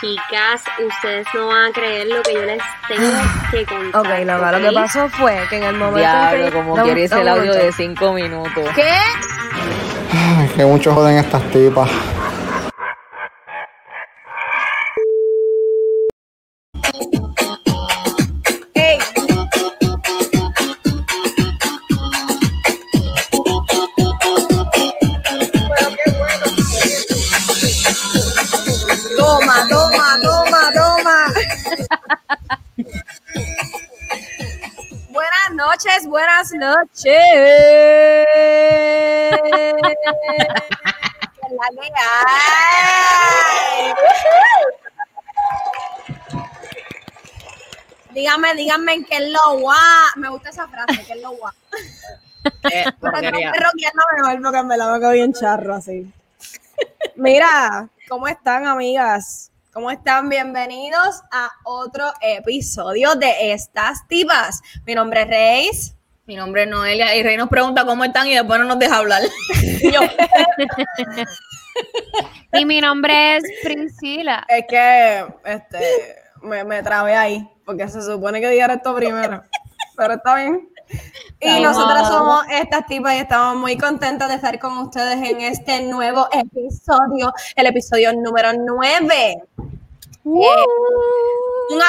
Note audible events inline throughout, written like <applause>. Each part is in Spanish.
Chicas, ustedes no van a creer lo que yo les tengo que contar. Ok, loca, lo que pasó fue que en el momento Diablo, que... como quieres el audio de 5 minutos. ¿Qué? Ay, que mucho joden estas tipas. Buenas noches. ¿Qué es la que hay? Dígame, díganme en qué es lo guá. Me gusta esa frase, qué es lo guá. Eh, <laughs> Pero tengo porquería. que rockearlo mejor porque me la veo bien charro así. Mira, ¿cómo están, amigas? ¿Cómo están? Bienvenidos a otro episodio de Estas Tipas. Mi nombre es Reis. Mi nombre es Noelia y Rey nos pregunta cómo están y después no nos deja hablar. <laughs> Yo, Y mi nombre es Priscila. Es que este, me, me trabé ahí porque se supone que dijera esto primero. Pero está bien. Y nosotras somos estas tipas y estamos muy contentas de estar con ustedes en este nuevo episodio, el episodio número 9. un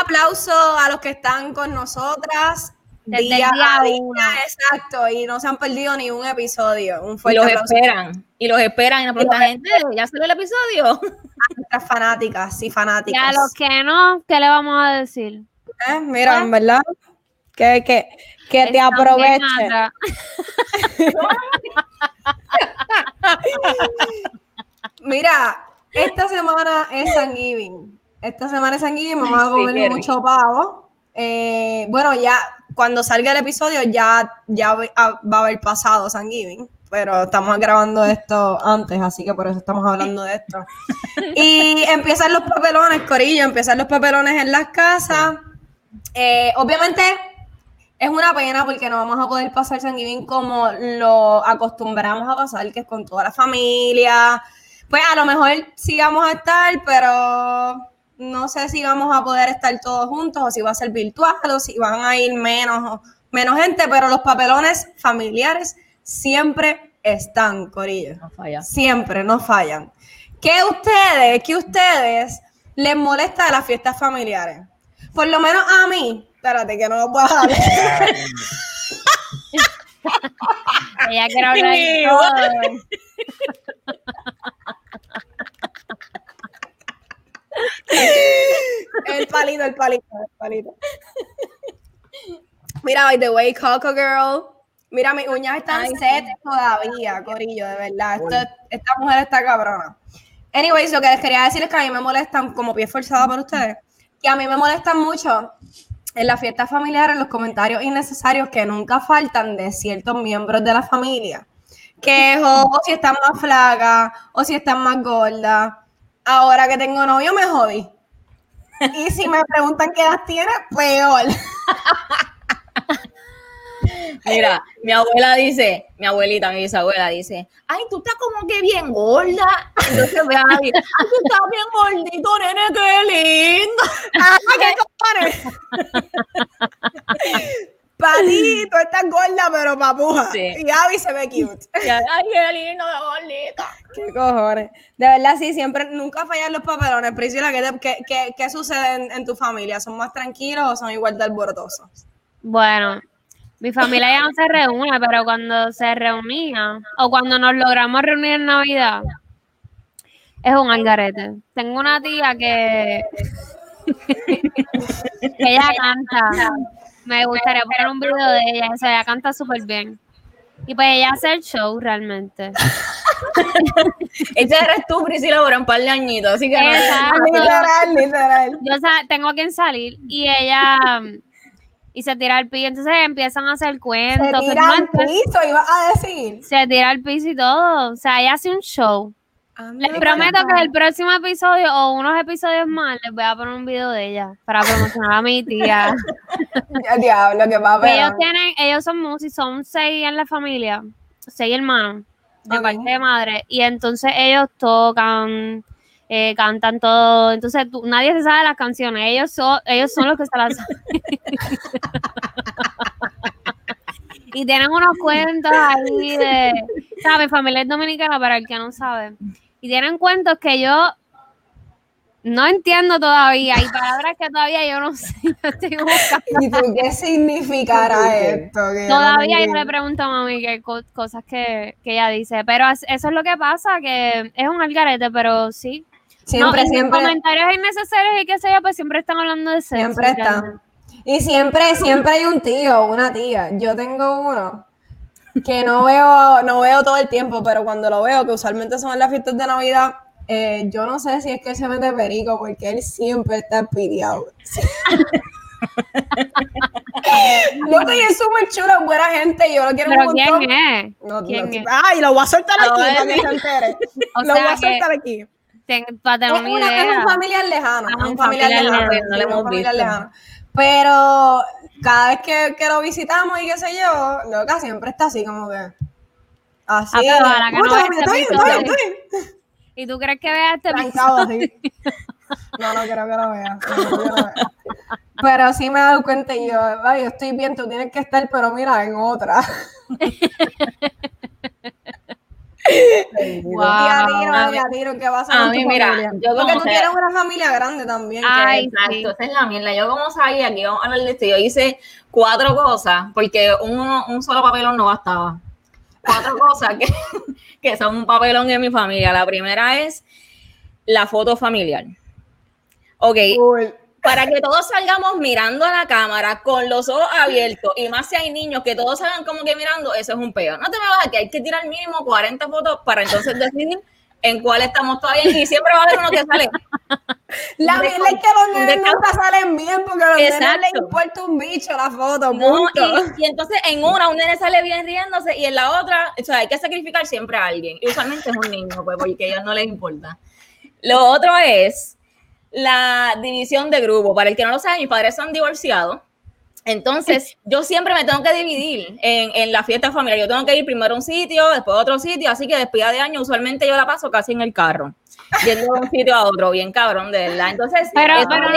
aplauso a los que están con nosotras Desde el día a día, exacto, y no se han perdido ni un episodio. Un y fuerte los aplauso esperan. Y los esperan y nos preguntan, gente, ¿ya salió el episodio? a nuestras fanáticas y Y fanáticos. a los que no, ¿qué le vamos a decir? Eh, Mira, en verdad, que, que, que te aprovechen. Mira, esta semana es Thanksgiving. Esta semana es Thanksgiving, vamos a Sí, comer qué mucho pavo. Eh, bueno, ya cuando salga el episodio ya, ya va a- va a haber pasado Thanksgiving, pero estamos grabando esto antes, así que por eso estamos hablando de esto. <laughs> Y empiezan los papelones, Corillo, empiezan los papelones en las casas. Eh, obviamente es una pena porque no vamos a poder pasar Thanksgiving como lo acostumbramos a pasar, que es con toda la familia. Pues a lo mejor sí vamos a estar, pero no sé si vamos a poder estar todos juntos o si va a ser virtual o si van a ir menos, menos gente, pero los papelones familiares siempre están, Corillo. No falla. Siempre, no fallan. ¿Qué ustedes, qué ustedes les molesta de las fiestas familiares? Por lo menos a mí, espérate que no lo puedo hablar. <laughs> Ella quiere hablar de mío. todo. El palito, el palito, el palito. Mira, by the way, Coco Girl. Mira, mis uñas están set todavía, Corillo, de verdad. Esto- esta mujer está cabrona. Anyways, lo que les quería decir es que a mí me molestan, como pie forzada por ustedes, que a mí me molestan mucho en las fiestas familiares los comentarios innecesarios que nunca faltan de ciertos miembros de la familia. Que o, <laughs> o si están más flacas, o si están más gordas. Ahora que tengo novio me jodí. Y si me preguntan qué edad tiene, peor. Mira, mi abuela dice, mi abuelita, mi bisabuela dice, ay, tú estás como que bien gorda. Entonces ve ahí, ay, tú estás bien gordito, nene, qué lindo. ¡Ah, qué! Para ti, tú estás gorda, pero papuja. Sí. Y Abby se ve cute. Y, Ay, qué lindo, qué gordita. ¿Qué cojones? De verdad, sí, siempre, nunca fallan los papelones. Priscila, ¿qué, te- qué, qué- qué sucede en, en tu familia? ¿Son más tranquilos o son igual de alborotosos? Bueno, mi familia ya no se reúne, pero cuando se reunía, o cuando nos logramos reunir en Navidad, es un algarete. Tengo una tía que, <laughs> que ella canta. Me gustaría poner un video de ella, o sea, ella canta súper bien. Y pues ella hace el show realmente. <laughs> Ese eres tú, Priscila, por un par de añitos, así que no- Exacto. Literal, literal. Yo sa- tengo quien salir y ella mm, y se tira al piso, entonces empiezan a hacer Se cuentos. que tira no al piso, ibas a decir. se tira al piso y todo. O sea, ella hace un show. Les prometo que el próximo episodio o unos episodios más les voy a poner un video de ella para promocionar a mi tía. <laughs> Diablo, que va a ellos ver. tienen, ellos son músicos, son seis en la familia, seis hermanos de Ok. parte de madre, y entonces ellos tocan, eh, cantan todo. Entonces tú- nadie se sabe las canciones, ellos son, ellos son los que se las saben. <laughs> y tienen unos cuentos ahí de, ¿sabes? Familia es dominicana para el que no sabe. Y tienen cuentos que yo no entiendo todavía, hay palabras que todavía yo no sé, <laughs> yo estoy buscando. ¿Y tú qué significará esto? Que no Todavía yo le pregunto a mami co- cosas que, que ella dice, pero es- eso es lo que pasa, que es un algarete, pero sí. Siempre, no, y siempre. comentarios innecesarios y qué sé yo, pues siempre están hablando de sexo. Siempre está. realmente. Y siempre, siempre hay un tío o una tía. Yo tengo uno que no veo, no veo todo el tiempo, pero cuando lo veo, que usualmente son en las fiestas de Navidad, eh, yo no sé si es que él se mete perico, porque él siempre está pidiado. Loco, <laughs> y es súper chulo, buena gente, y yo lo quiero Pero un montón. ¿quién es? No, ¿Quién no- es? Ay, lo voy a soltar aquí para que se entere. <laughs> Lo voy a que- soltar aquí. Ten- para tener Es, una una- es idea. un familiar lejano. Ah, es un familiar familiar lejano. lejano, no lo sí, un hemos familiar visto. lejano. Pero cada vez que, que lo visitamos y qué sé yo, loca, siempre está así como que. Así. ¿Y tú crees que vea este Trancado así. No, no creo que lo vea. no. Pero sí me he dado cuenta y yo, yo estoy bien, tú tienes que estar, pero mira, en otra. <laughs> Wow. Y a tiro, y a tiro, ¿qué vas a hacer A mí, mira, familia? yo Porque tú sea- tienes una familia grande también. Ay, Exacto, sí. esa es la mierda. Yo como sabía que íbamos a hablar de esto, yo hice cuatro cosas, porque uno, un solo papelón no bastaba. Cuatro <laughs> cosas que, que son un papelón en mi familia. La primera es la foto familiar. Ok, Cool. Para que todos salgamos mirando a la cámara con los ojos abiertos y más si hay niños que todos salgan como que mirando, eso es un peo. No te me vas a que hay que tirar mínimo 40 fotos para entonces decidir en cuál estamos todavía y siempre va a haber uno que sale. La verdad es que los nenes nunca salen bien porque a los nenes les importa un bicho la foto, No, y entonces en una un nene sale bien riéndose y en la otra, o sea, hay que sacrificar siempre a alguien. Y usualmente es un niño, pues, porque a ellos no les importa. Lo otro es la división de grupo. Para el que no lo sabe, mis padres son divorciados. Entonces, <laughs> yo siempre me tengo que dividir en, en la fiesta familiar. Yo tengo que ir primero a un sitio, después a otro sitio, así que despida de año, usualmente yo la paso casi en el carro, yendo de un sitio a otro, bien cabrón, de verdad. Entonces, Pero, eso pero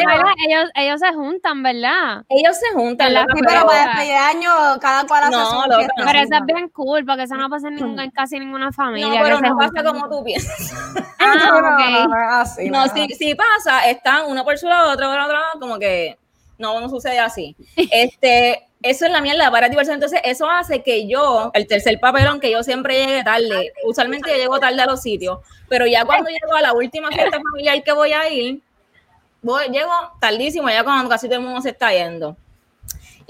ellos, ellos se juntan, ¿verdad? ellos se juntan, ¿Verdad? loca, Sí, pero pero para para- despedir de año cada cual hace No, su loca, fiesta. no. Pero eso es bien cool, porque eso no pasa en, ningún- en casi ninguna familia. No, pero no pasa como tú piensas. <laughs> Ah, No, no, ok. no, no es así, No, es si, si pasa, están uno por su lado, otro por otro lado, como que no, no sucede así. Este, <laughs> eso es la mierda para diversión. Entonces, eso hace que yo, el tercer papelón, que yo siempre llegue tarde. Usualmente yo llego tarde a los sitios, pero ya cuando llego a la última fiesta <laughs> familiar que voy a ir, voy, llego tardísimo, ya cuando casi todo el mundo se está yendo.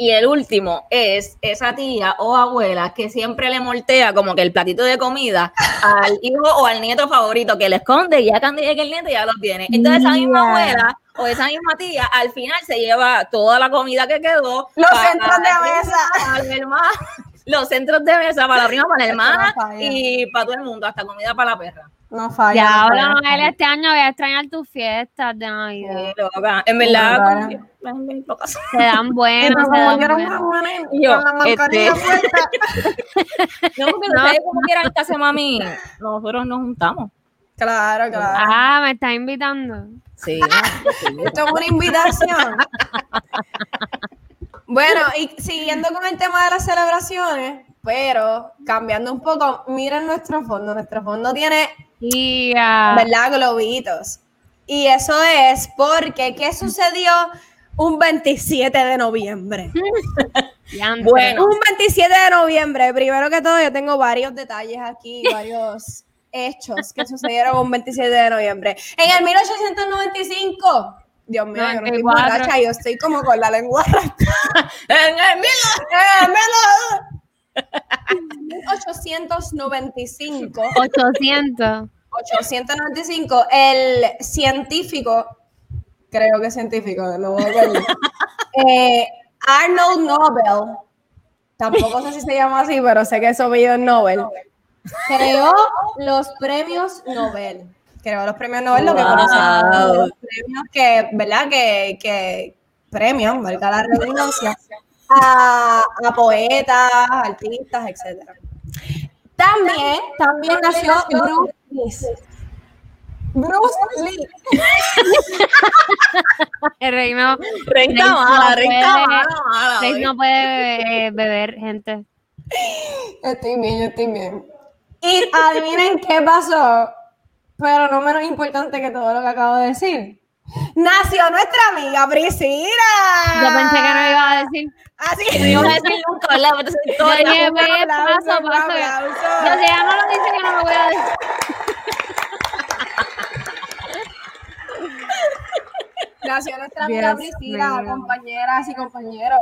Y el último es esa tía o abuela que siempre le moltea como que el platito de comida al <laughs> hijo o al nieto favorito que le esconde y ya cuando llegue el nieto ya lo tiene. Entonces esa misma abuela o esa misma tía al final se lleva toda la comida que quedó. Los centros de mesa. la hermana, <laughs> los centros de mesa para la prima, para la hermana y para todo el mundo, hasta comida para la perra. No falla. Ya, no ahora no Noel, este año voy a extrañar tus fiestas de Navidad. Sí, loca. En verdad, locas. Se dan <laughs> buenas, se dan buenas. yo, con la mascarilla este-. <laughs> No, porque No. ustedes como quieran que hace mami, nosotros nos juntamos. Claro, claro. Ah, me estás invitando. Sí. <laughs> Esto es una invitación. Bueno, y siguiendo con el tema de las celebraciones, pero cambiando un poco, miren nuestro fondo. Nuestro fondo tiene, Tía. ¿verdad? Globitos. Y eso es porque, ¿qué sucedió un 27 de noviembre? <laughs> Bueno. Un 27 de noviembre. Primero que todo, yo tengo varios detalles aquí, <laughs> varios hechos que sucedieron un 27 de noviembre. En el 1895. Dios mío, yo no estoy 94. borracha, yo estoy como con la lengua. <laughs> En el mil- ¡Eh, Melo! 1895, 800. 895, el científico, creo que científico, no me acuerdo, <laughs> eh, Arnold Nobel, tampoco sé si se llama así, pero sé que es apellido Nobel, creó los premios Nobel. Creó los premios Nobel, lo que conocemos, los premios que, ¿verdad? Que, que premian, valga la redundancia, a, a poetas, artistas, etcétera. También, también nació Bruce Willis. Bruce Lee. <laughs> El rey no, Rey no mala, Rey mala, mala. Rey no puede beber, gente. Estoy bien, yo estoy bien. Y adivinen qué pasó, pero no menos importante que todo lo que acabo de decir. Nació nuestra amiga Priscila. Yo pensé que no iba a decir. Así No iba a decir <laughs> nunca, ¿verdad? Yo historia- dije, pues, aplauso, paso, paso. Yo si ella no lo dice, que no lo voy a decir. Nació nuestra amiga Dios Priscila, mío. compañeras y compañeros.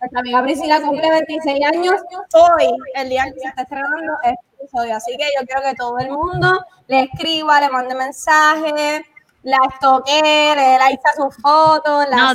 Nuestra amiga Priscila cumple 26 años hoy, el día que se está estrenando este episodio. Así que yo quiero que todo el mundo le escriba, le mande mensajes, la estoque, le dé like a sus fotos, la No.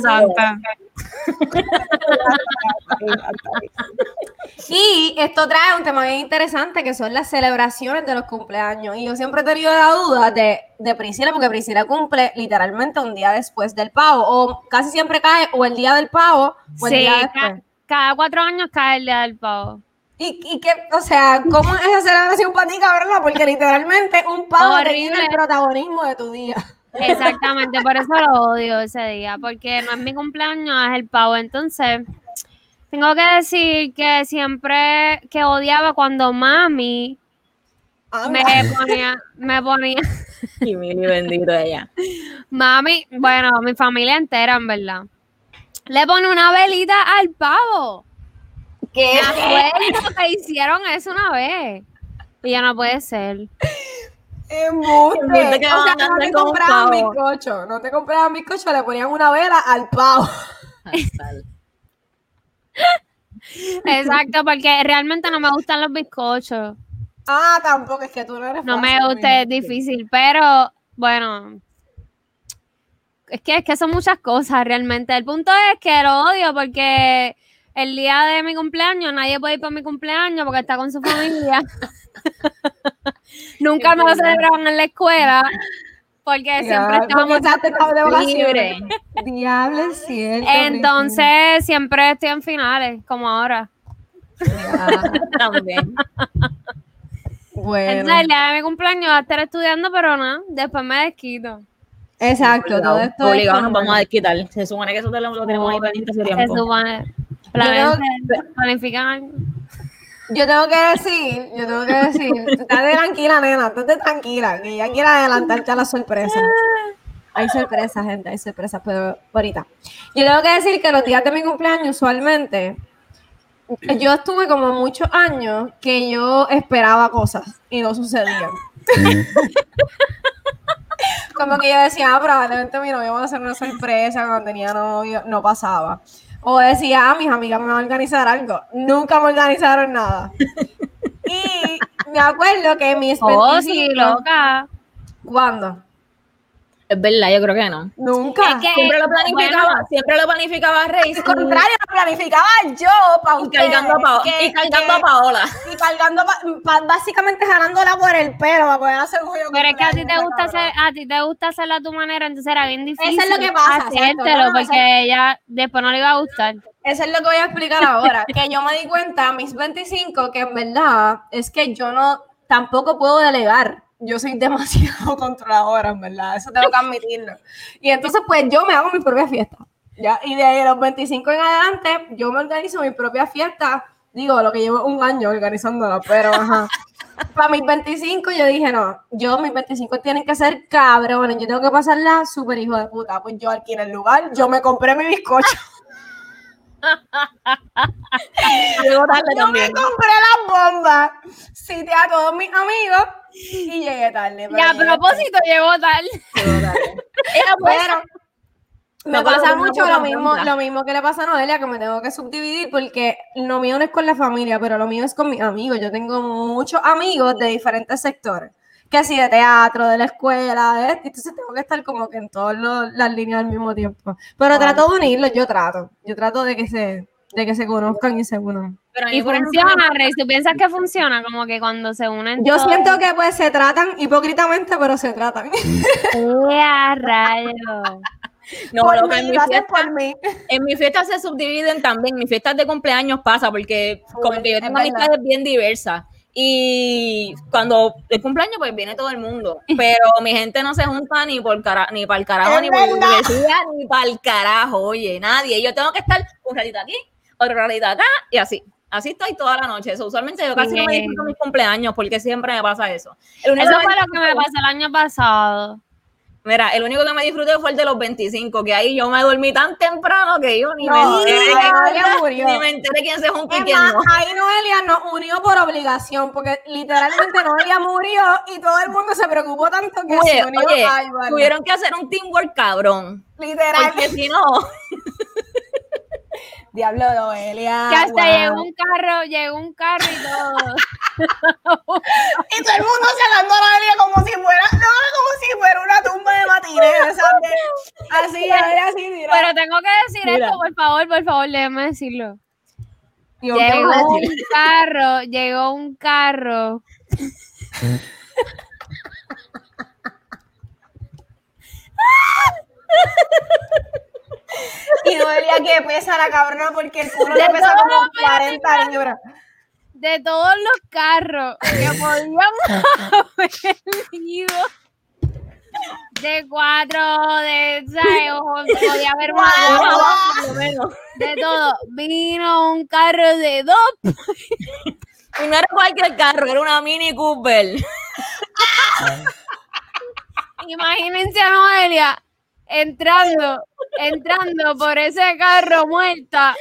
Y esto trae un tema bien interesante que son las celebraciones de los cumpleaños. Y yo siempre he tenido la duda de, de Priscila, porque Priscila cumple literalmente un día después del pavo, o casi siempre cae o el día del pavo o el Sí, día después. cada cuatro años cae el día del pavo. Y, y que, o sea, ¿cómo es esa celebración para ti, cabrona? Porque literalmente un pavo quita el protagonismo de tu día. Exactamente, por eso lo odio ese día, porque no es mi cumpleaños, es el pavo. Entonces, tengo que decir que siempre que odiaba cuando mami me ponía, me ponía, Y Mili, bendito ella. mami, bueno, mi familia entera, en verdad, le pone una velita al pavo. ¿Qué? Me acuerdo que hicieron eso una vez. Y ya no puede ser. Embuste. Embuste que O sea, van a no te compraban bizcocho, no te compraban bizcocho, le ponían una vela al pavo. <laughs> Exacto, porque realmente no me gustan los bizcochos. Ah, tampoco, es que tú no eres No me gusta, es difícil, pero bueno. Es que, es que son muchas cosas realmente. El punto es que lo odio porque el día de mi cumpleaños nadie puede ir por mi cumpleaños porque está con su familia. <laughs> Nunca me lo celebraban en la escuela porque siempre estábamos de. Diablo, cierto. Entonces siempre estoy en finales, como ahora. También. Bueno, Entonces el día de mi cumpleaños voy a estar estudiando, pero no, después me desquito. exacto, todo esto es Obligado nos vamos a desquitar. Se supone que eso te lo, lo tenemos ahí pendiente hace Se tiempo. supone. Planifican algo. Yo tengo que decir, yo tengo que decir, estate tranquila, nena, estate tranquila, que ya quiero adelantarte a la sorpresa. Hay sorpresas, gente, hay sorpresas, pero ahorita. Yo tengo que decir que los días de mi cumpleaños, usualmente, yo estuve como muchos años que yo esperaba cosas y no sucedían. <laughs> como que yo decía, ah, probablemente mi novio va a hacer una sorpresa cuando tenía novio, no pasaba. O decía, ah, mis amigas me van a organizar algo. Nunca me organizaron nada. <laughs> y me acuerdo que mis Oh, sí, 25 loca. ¿Cuándo? Es verdad, yo creo que no. Nunca. Es que- Siempre lo planificaba, bueno. siempre lo planificaba Rey. Al contrario, lo planificaba yo para Y cargando a, Pao- y cargando a Paola. Y cargando, pa- pa- básicamente jalándola por el pelo para poder hacer un juego. Pero es que a ti te gusta hacer, a ti te gusta hacerlo a tu manera, entonces era bien difícil. Eso es lo que pasa, hacértelo, No, no, porque ella después no le iba a gustar. Eso es lo que voy a explicar ahora. que yo me di cuenta a mis 25 que en verdad es que yo no, tampoco puedo delegar. Yo soy <laughs> demasiado controladora, en verdad. Eso tengo que admitirlo. Y entonces, pues yo me hago mi propia fiesta. ¿ya? Y de ahí a los 25 en adelante, yo me organizo mi propia fiesta. Digo, lo que llevo un año organizándola, pero ajá. <laughs> Para mis 25 yo dije, no, yo mis 25 tienen que ser cabrones, yo tengo que pasarla súper hijo de puta. Pues yo alquilé el lugar, yo me compré mi bizcocho. <laughs> Yo me compré las bombas, cité a todos mis amigos y llegué tarde. Y a propósito llegó tarde. Pero <laughs> me No, pasa mucho lo mismo, lo mismo que le pasa a Noelia, que me tengo que subdividir porque lo mío no es con la familia, pero lo mío es con mis amigos. Yo tengo muchos amigos de diferentes sectores. Que si de teatro, de la escuela, de esto, entonces tengo que estar como que en todas las líneas al mismo tiempo. Pero trato de unirlos, yo trato. Yo trato de que se, de que se conozcan y se unan. Pero mí, Y funciona, Rey. ¿Tú piensas que funciona? Como que cuando se unen. Yo todos- siento que pues se tratan hipócritamente, pero se tratan. <laughs> ¡Ea, rayo! No, por loca, en mí, mi fiesta, por mí. en mi fiesta se subdividen también. Mis fiestas de cumpleaños pasa porque como que yo tengo es verdad. amistades bien diversas. Y cuando es cumpleaños, pues viene todo el mundo. <laughs> Pero mi gente no se junta ni por cara, ni para el carajo, Es ni por verdad. iglesia, ni para el carajo. Oye, nadie. Yo tengo que estar un ratito aquí, otro ratito acá, y así. Así estoy toda la noche. Eso, usualmente yo casi no me disfruto mis cumpleaños porque siempre me pasa eso. El Eso fue lo que me pasó el año pasado. Mira, el único que me disfruté fue el de los 25, que ahí yo me dormí tan temprano que yo ni No, me enteré, murió. ni me enteré quién se juntó y quién no. ahí Noelia nos unió por obligación, porque literalmente Noelia murió y todo el mundo se preocupó tanto que Oye, se unió oye, tuvieron que hacer un teamwork cabrón. Literal. Porque si no, <laughs> Diablo, Noelia. Que hasta wow. llegó un carro, llegó un carro y todo. <laughs> Y todo el mundo sacando a Noelia como si fuera, no, como si fuera una tumba de matinés, ¿sabes? Así, <laughs> así, mira. Pero tengo que decir Mira. esto, por favor, por favor, déjame decirlo. Dios, ¿qué Llegó un carro, llegó un carro. <laughs> Y Noelia que pesa la cabrona porque el culo le pesa como espérate, 40 libras. de todos los carros que podíamos haber ido. De cuatro, de, ¿sabes? O podía haber más, Wow. de todo. Vino un carro de dos. Y no era cualquier carro, era una Mini Cooper. Imagínense a Noelia entrando, entrando por ese carro muerta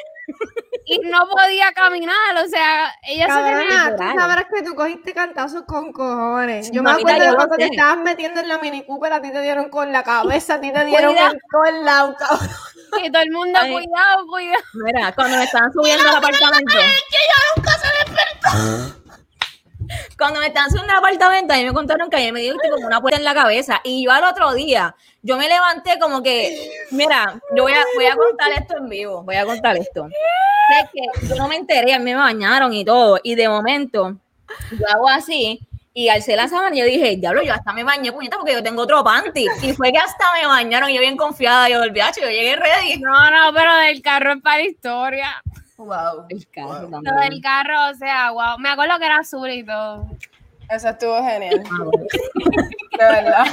y no podía caminar. O sea, ella se tenía Cabrona, tú sabrás que tú cogiste cantazos con cojones. Yo me acuerdo yo de cuando te estabas metiendo en la Mini Cooper, a ti te dieron con la cabeza, a ti te dieron todo el lado, cabrón. Y todo el mundo, Ay. cuidado, cuidado. Mira, cuando me estaban subiendo al apartamento. Cuando me estaban subiendo al apartamento, a mí me contaron que a mí me dio como una puerta en la cabeza. Y yo al otro día, yo me levanté como que, mira, yo voy a, voy a contar esto en vivo, voy a contar esto. Que yo no me enteré, a mí me bañaron y todo. Y de momento, yo hago así. Y alcé la sábana y yo dije, diablo, yo hasta me bañé, puñeta, porque yo tengo otro panty. Y fue que hasta me bañaron, yo bien confiada, yo volví, "Acho, yo llegué ready. No, no, pero del carro es para historia. Wow. El carro Lo del carro, o sea, wow. Me acuerdo que era azul y todo. Eso estuvo genial. <laughs> De verdad.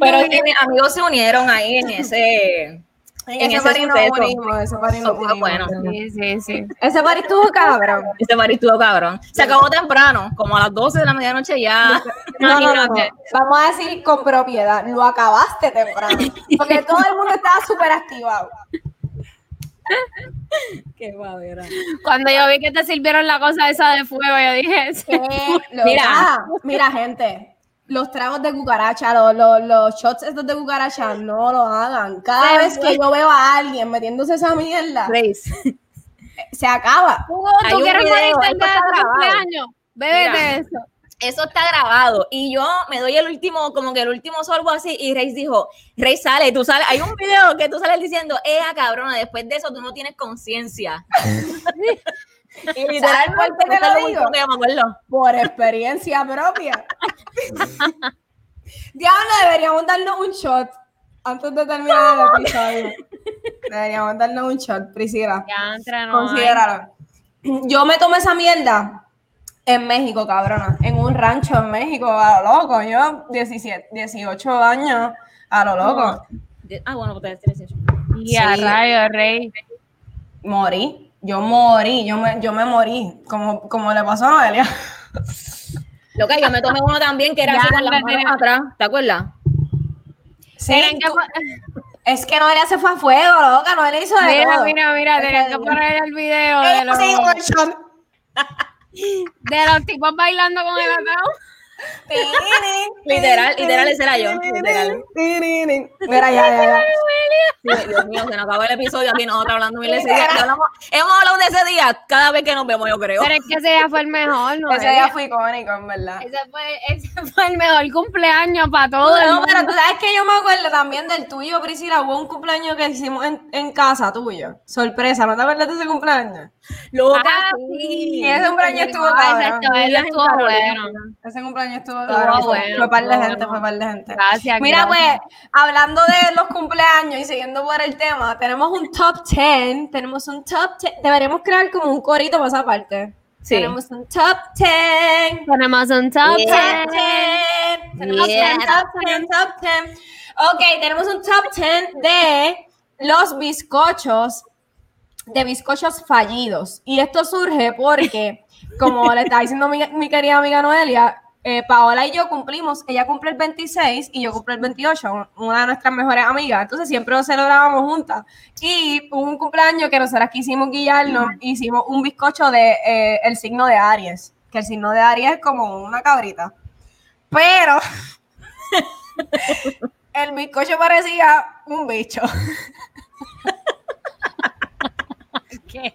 Pero que mis amigos se unieron ahí en ese. En En ese party nos suceso. unimos, ese party nos Eso fue unimos. bueno. Sí, sí, sí. Ese party estuvo cabrón. Ese party estuvo cabrón. Se acabó temprano, como a las 12 de la medianoche ya. <laughs> No, no, no. Vamos a decir con propiedad, lo acabaste temprano. Porque todo el mundo estaba súper activado. <laughs> Qué babera. Cuando yo vi que te sirvieron la cosa esa de fuego, yo dije, sí. Mira, Mira. gente. Los tragos de cucaracha, los, los, los shots estos de cucaracha, no lo hagan. Cada vez que yo veo a alguien metiéndose esa mierda, Grace. se acaba. Hugo, ¿tú quieres morirte el esto día está de tu grabado. cumpleaños? Bébete Mira. eso. Eso está grabado. Y yo me doy el último, como que el último sorbo así. Y Grace dijo: Rey sale, tú sales. Hay un video que tú sales diciendo: Ea, cabrona, después de eso tú no tienes conciencia. <laughs> y literalmente, ¿Sabes por qué te lo digo? último que yo me acuerdo. Por experiencia propia. <laughs> Diablo, deberíamos darnos un shot antes de terminar el episodio. Deberíamos darnos un shot, Priscila. Ya entra, no. Considéralo. Yo me tomé esa mierda en México, cabrona. En un rancho en México, a lo loco. Yo, 17, 18 años, a lo loco. Ah, bueno, pues te decir Y a Sí. rayo, rey. Morí. Yo morí. Yo me, yo me morí. Como, como le pasó a Noelia. <laughs> Lo que yo me tomé uno también que era Ya, así con las manos atrás. ¿Te acuerdas? Sí, Tienen tú- <laughs> es que Noelia se fue a fuego, loca. Noelia hizo de Mira, todo. mira, mira, tenían que poner el video de los, de los tipos bailando con el atao. Literal, literal, ese era yo, literal. Mira, ya, ya, ya. Dios mío, se nos acabó el episodio aquí nosotros hablando mil ese día. Hablamos- hemos hablado de ese día cada vez que nos vemos, yo creo. Pero es que ese día fue el mejor, ¿no? Ese día fue icónico, en verdad. Ese fue, ese fue el mejor cumpleaños para todo el No, mundo. pero tú sabes que yo me acuerdo también del tuyo, Priscila. Hubo un cumpleaños que hicimos en, en casa tuyo. Sorpresa, ¿no te acuerdas de ese cumpleaños? Loca, Ah, sí. Y ese cumpleaños estuvo Ah, cabrón. estuvo bueno. Ese cumpleaños estuvo bueno, fue par de gente, fue par de gente. Gracias, Mira, pues, hablando de los cumpleaños y siguiendo por el tema, tenemos un top 10, tenemos un top 10, deberíamos crear como un corito para esa parte. Sí. Tenemos un top 10. Tenemos un top Yeah. 10. Tenemos Yeah. un top 10, top 10. Ok, tenemos un top 10 de los bizcochos, de bizcochos fallidos. Y esto surge porque, como le está diciendo mi, mi querida amiga Noelia, eh, Paola y yo cumplimos, ella cumple el 26 y yo cumplo el 28, un- una de nuestras mejores amigas. Entonces siempre lo celebrábamos juntas. Y hubo un cumpleaños que nosotras quisimos guiarnos, hicimos un bizcocho de eh, el signo de Aries, que el signo de Aries es como una cabrita. Pero <laughs> el bizcocho parecía un bicho. <laughs> ¿Qué?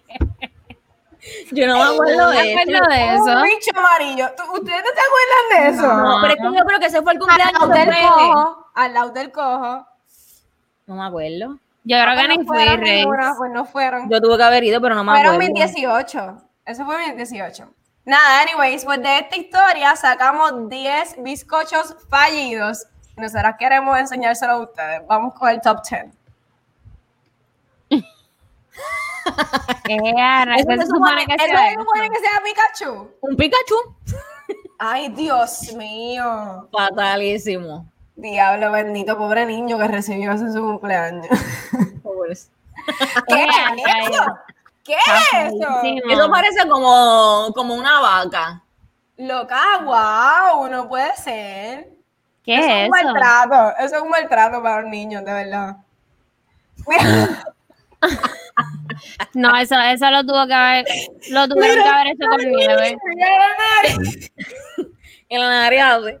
Yo no me acuerdo de acuerdo de eso. Un bicho amarillo. ¿Tú- ¿Ustedes no se acuerdan de eso? No, pero es que yo creo que ese fue el Al cumpleaños lado de del cojo. Al lado del cojo. No me acuerdo. Yo creo que ni no fui, fueron Rey. Pues no fueron. Yo tuve que haber ido, pero no me Fueron acuerdo. mis 18. Eso fue mis 18. Nada, anyways, pues de esta historia sacamos 10 bizcochos fallidos. Nosotras queremos enseñárselo a ustedes. Vamos con el top 10. <laughs> <laughs> Eso ¿qué se supone que ¿Eso sea Pikachu? Un Pikachu. Ay, Dios mío. Fatalísimo. Diablo bendito, pobre niño que recibió eso en su cumpleaños. Pobres. ¿Qué es eso? ¿Qué es eso? Eso parece como, como una vaca. Loca, wow, no puede ser. ¿Qué eso es es un eso? maltrato, eso es un maltrato para los niños, de verdad. <laughs> No, eso, eso lo tuvo que haber, lo tuvieron que haber hecho con nieve. nariz. En la nariz hace.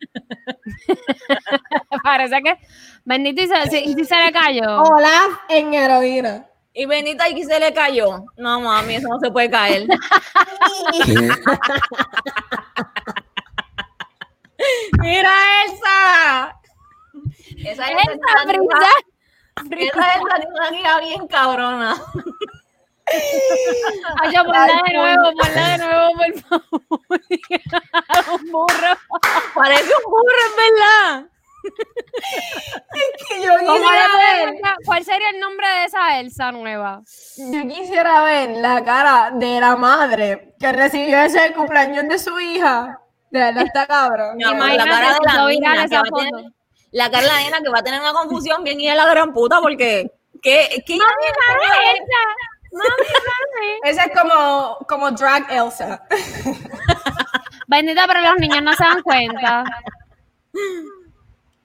<laughs> Parece que, bendito, y se, si- y si se le cayó. Olaf en heroína. Y Benita aquí se le cayó. No, mami, eso no se puede caer. <laughs> <laughs> ¡Mira, Elsa! Esa Elsa, Esa Esa Elsa tiene una guía bien cabrona. <laughs> Ay, yo ponla de nuevo, ponla de nuevo, por favor. <laughs> Un burro. Parece un burro, es verdad. Que yo ¿Cómo quisiera ver, ¿Cuál sería el nombre de esa Elsa nueva? yo quisiera ver la cara de la madre que recibió ese cumpleaños de su hija. De verdad está cabrón. Amor, la Imagínate cara de la niña esa foto. La cara de la nena que va a tener una confusión bien y de la gran puta porque ¿qué, qué Mami, mami, Elsa. Mami, mami. <laughs> Ese es como, como drag Elsa. <laughs> Bendita, pero los niños no se dan cuenta.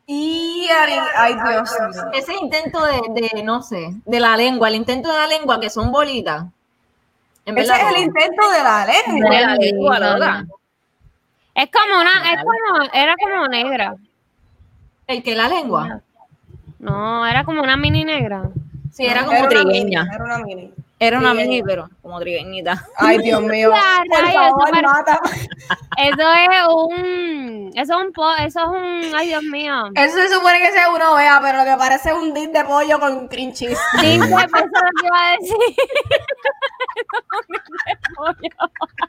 Y ay, ay, Dios ese intento de, de, no sé, de la lengua, el intento de la lengua que son bolitas. En Ese verdad, es el intento de la lengua. de la lengua, loca. Es como una, es como, era como negra. El que la lengua. No, era como una mini negra. Sí, era como una trigueña. mini, Era una mini. Era una mini, pero como trigueñita. Ay, Dios <laughs> mío. Ya, Por favor, eso mátame. Eso es un, eso es un, po- eso es un, ay Dios mío. Eso se supone que sea una ovea, pero lo que parece es un dip de pollo con cream cheese. Sí, pues, eso es lo que iba a decir. <laughs>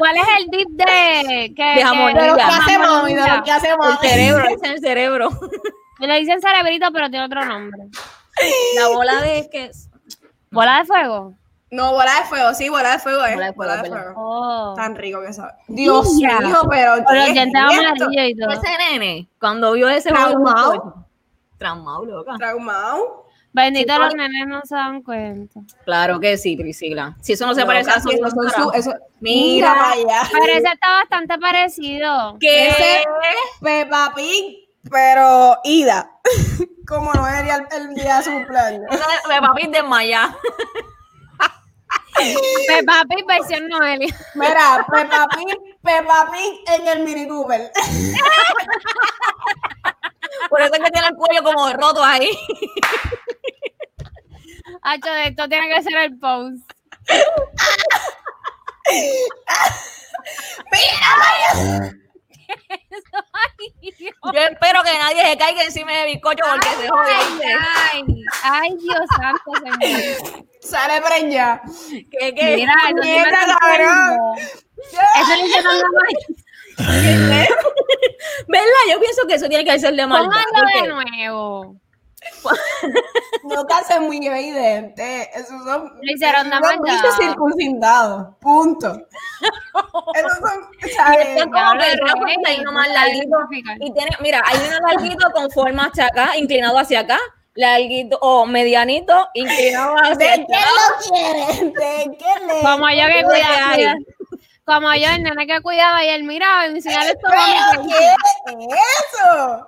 ¿Cuál es el dip de que, De jamón, De lo que Mira, hace mami, de lo mira. que hace El cerebro, es el cerebro. Le dicen cerebrito, pero tiene otro nombre. La bola de que ¿Bola de fuego? No, bola de fuego, sí, bola de fuego es. Bola de fuego, Bola de fuego. Oh. Tan rico que sabe. Dios mío, pero. Con ¿qué los es dientes esto? amarillos y todo. ese nene, cuando vio ese Traumado. traumado, loca. Traumado. Bendito, Sí, los nenes no se dan cuenta. Claro que sí, Priscila. Si eso no se No, parece a son su- eso- Mira. Allá. Pero ese está bastante parecido. ¿Qué? Ese Peppa Pig, pero Ida. <laughs> Como no era el, el día de su cumpleaños. Esa de desmayada. Peppa Pig versión Noelia. Mira, Peppa Pig, Peppa Pig en el Mini Cooper. Por eso es que tiene el cuello como roto ahí. Hacho, de esto tiene que ser el post. Yo espero que nadie se caiga encima de bizcocho porque se jode. Ay, ay, Dios santo, señor. Sale preña. ¿Qué, qué? Mira, está cabrón. Eso le hicieron la magia. ¿Verdad? Yo pienso que eso tiene que ser de maldad. Pónganlo de nuevo. <laughs> No te hace muy evidente. Esos son. Lo hicieron circuncidados. Punto. Esos son. ¿sabes? <laughs> Son como que nomás eso es larguito. Y tiene, mira, hay uno larguito con forma hacia acá, inclinado hacia acá, larguito o medianito, inclinado hacia ¿De acá. qué lo quieren? ¿De qué le.? <laughs> Como yo que ¿Qué cuidaba, hay? como yo, el nene que cuidaba y él miraba y me enseñaba esto ¿Pero qué es eso?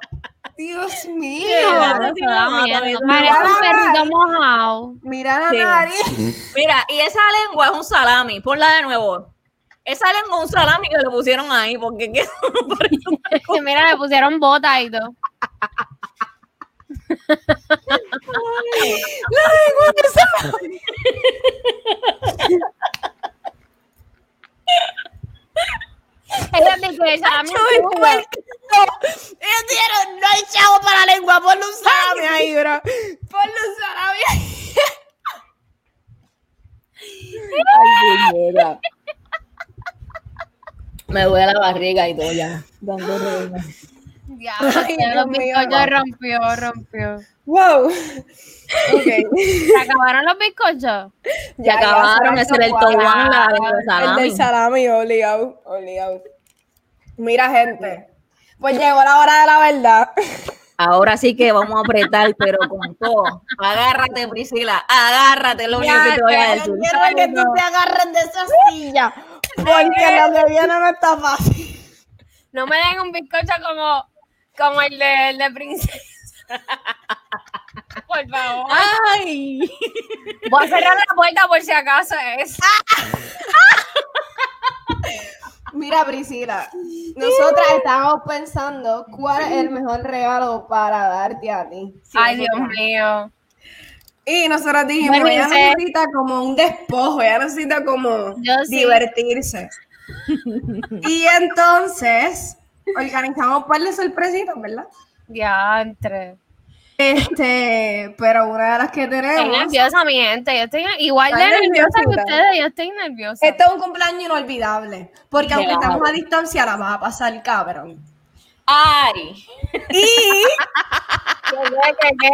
Dios mío. Claro, eso da miedo. Parece un perrito mojado. Mira la Sí. nariz. Mira, y esa lengua es un salami, ponla de nuevo. Esa lengua es un salami que le pusieron ahí, porque ¿qué? <laughs> <laughs> Mira, le pusieron botas y todo. Salami <laughs> Ellos dijeron, no hay chavo para la lengua, ponle un salami ahí, bro. Ponle un salami ahí. Me duele la barriga y todo ya. Dando reina. Ya, Ay, los Dios mío. bizcochos rompió, rompió. Wow. <laughs> Ok. ¿Se acabaron los bizcochos? Ya acabaron, ese era el la de El salami. del salami, obligado, obligado. Mira, gente. Pues llegó la hora de la verdad. <laughs> Ahora sí que vamos a apretar, pero con todo. Agárrate, Priscila, agárrate, lo único que te voy a yo decir. quiero que tú te agarres de esa silla. Porque lo que viene no está fácil. No me den un bizcocho como, como el de, el de princesa. <laughs> Por favor. Ay. Voy a cerrar la puerta por si acaso es. <laughs> Mira, Priscila, nosotras estábamos pensando cuál es el mejor regalo para darte a ti. Ay, Dios mío. Y nosotros dijimos, Bueno, ella dice- necesita como un despojo, ella necesita como Yo sí. divertirse. <laughs> y entonces organizamos un par de sorpresitas, ¿verdad? Diantre. Este, pero una de las que Estoy tenemos, nerviosa, mi gente. Yo estoy igual de nerviosa que ustedes. Yo estoy nerviosa. este es un cumpleaños inolvidable, porque aunque estamos a distancia, la vas a pasar cabrón. Ay. Y ¿Qué, qué, qué, qué?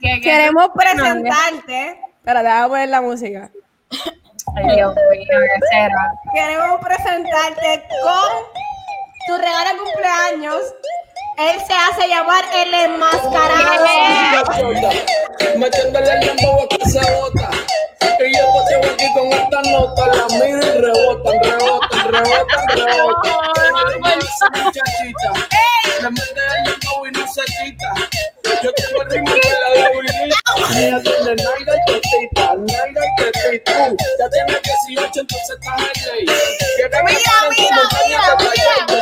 ¿Qué, qué? queremos presentarte, pero te voy a poner la música. Ay, Dios mío. Queremos presentarte con tu regalo de cumpleaños. Él se hace llamar el enmascarado. Metiéndole el a que se bota. Y yo poteo aquí con esta nota. La miro y rebotan, rebotan, rebotan, rebotan. Muchachita. Mete el dembow y no se quita. Yo tengo el ritmo que la debilita. Ella tiene naira y tetita, naira y tetita. Ya tiene 18, entonces está en ley. Mira, mira, como mira,